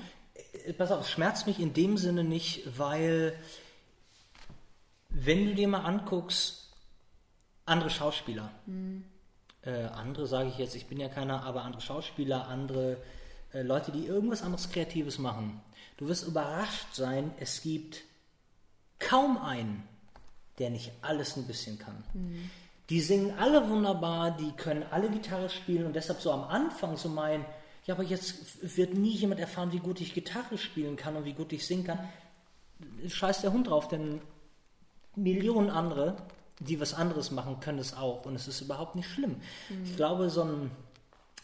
Äh, Pass auf, es schmerzt mich in dem Sinne nicht, weil wenn du dir mal anguckst, andere Schauspieler, äh, andere sage ich jetzt, ich bin ja keiner, aber andere Schauspieler, andere äh, Leute, die irgendwas anderes Kreatives machen, du wirst überrascht sein, es gibt kaum einen, der nicht alles ein bisschen kann. Die singen alle wunderbar, die können alle Gitarre spielen und deshalb so am Anfang so mein, ja, aber jetzt wird nie jemand erfahren, wie gut ich Gitarre spielen kann und wie gut ich singen kann. Scheiß der Hund drauf, denn Millionen andere, die was anderes machen, können es auch und es ist überhaupt nicht schlimm. Ich glaube, so ein,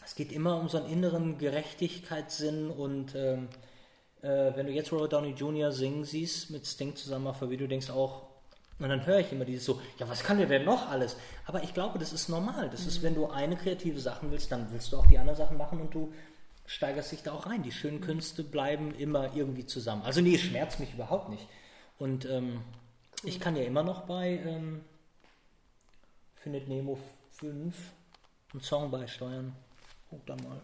es geht immer um so einen inneren Gerechtigkeitssinn und ähm, äh, wenn du jetzt Robert Downey Jr. singen siehst mit Sting zusammen auf der Video, denkst auch, und dann höre ich immer dieses so, ja, was kann der denn noch alles? Aber ich glaube, das ist normal. Das ist, wenn du eine kreative Sache willst, dann willst du auch die anderen Sachen machen und du steigerst dich da auch rein. Die schönen Künste bleiben immer irgendwie zusammen. Also nee, es schmerzt mich überhaupt nicht. Und ähm, ich kann ja immer noch bei ähm, Findet Nemo 5 einen Song beisteuern. Guck da mal.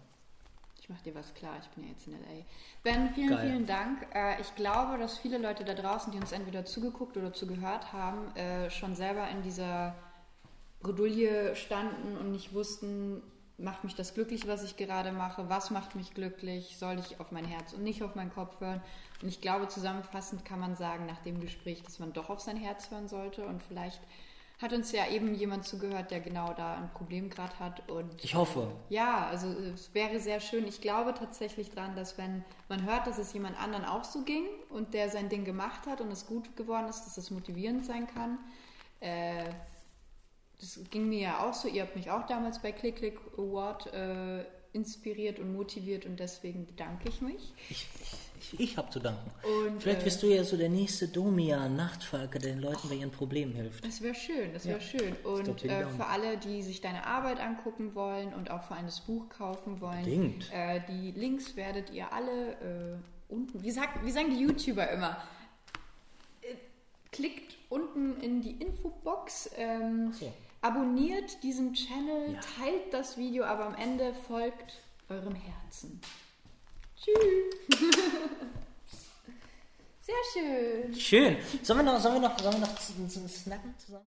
Ich mache dir was klar, ich bin ja jetzt in L.A. Ben, vielen, Geil. vielen Dank. Äh, ich glaube, dass viele Leute da draußen, die uns entweder zugeguckt oder zugehört haben, äh, schon selber in dieser Bredouille standen und nicht wussten, macht mich das glücklich, was ich gerade mache? Was macht mich glücklich? Soll ich auf mein Herz und nicht auf meinen Kopf hören? Und ich glaube, zusammenfassend kann man sagen, nach dem Gespräch, dass man doch auf sein Herz hören sollte und vielleicht hat uns ja eben jemand zugehört, der genau da ein Problem gerade hat und Ich hoffe. ja, also es wäre sehr schön. Ich glaube tatsächlich dran, dass wenn man hört, dass es jemand anderen auch so ging und der sein Ding gemacht hat und es gut geworden ist, dass es motivierend sein kann. Äh, das ging mir ja auch so. Ihr habt mich auch damals bei Click Click Award äh, inspiriert und motiviert und deswegen bedanke ich mich. Ich, ich, ich habe zu danken. Und, Vielleicht äh, bist du ja so der nächste Domian-Nachtfalke, der den Leuten bei ihren Problemen hilft. Das wäre schön, das wäre Ja. schön. Und äh, für alle, die sich deine Arbeit angucken wollen und auch für ein das Buch kaufen wollen, äh, die Links werdet ihr alle äh, unten, wie, sagt, wie sagen die YouTuber immer, äh, klickt unten in die Infobox, ähm, so. abonniert diesen Channel, Ja. teilt das Video, aber am Ende folgt eurem Herzen. Tschüss. Sehr schön. Schön. Sollen wir noch, sollen wir noch, sollen wir noch snacken zusammen?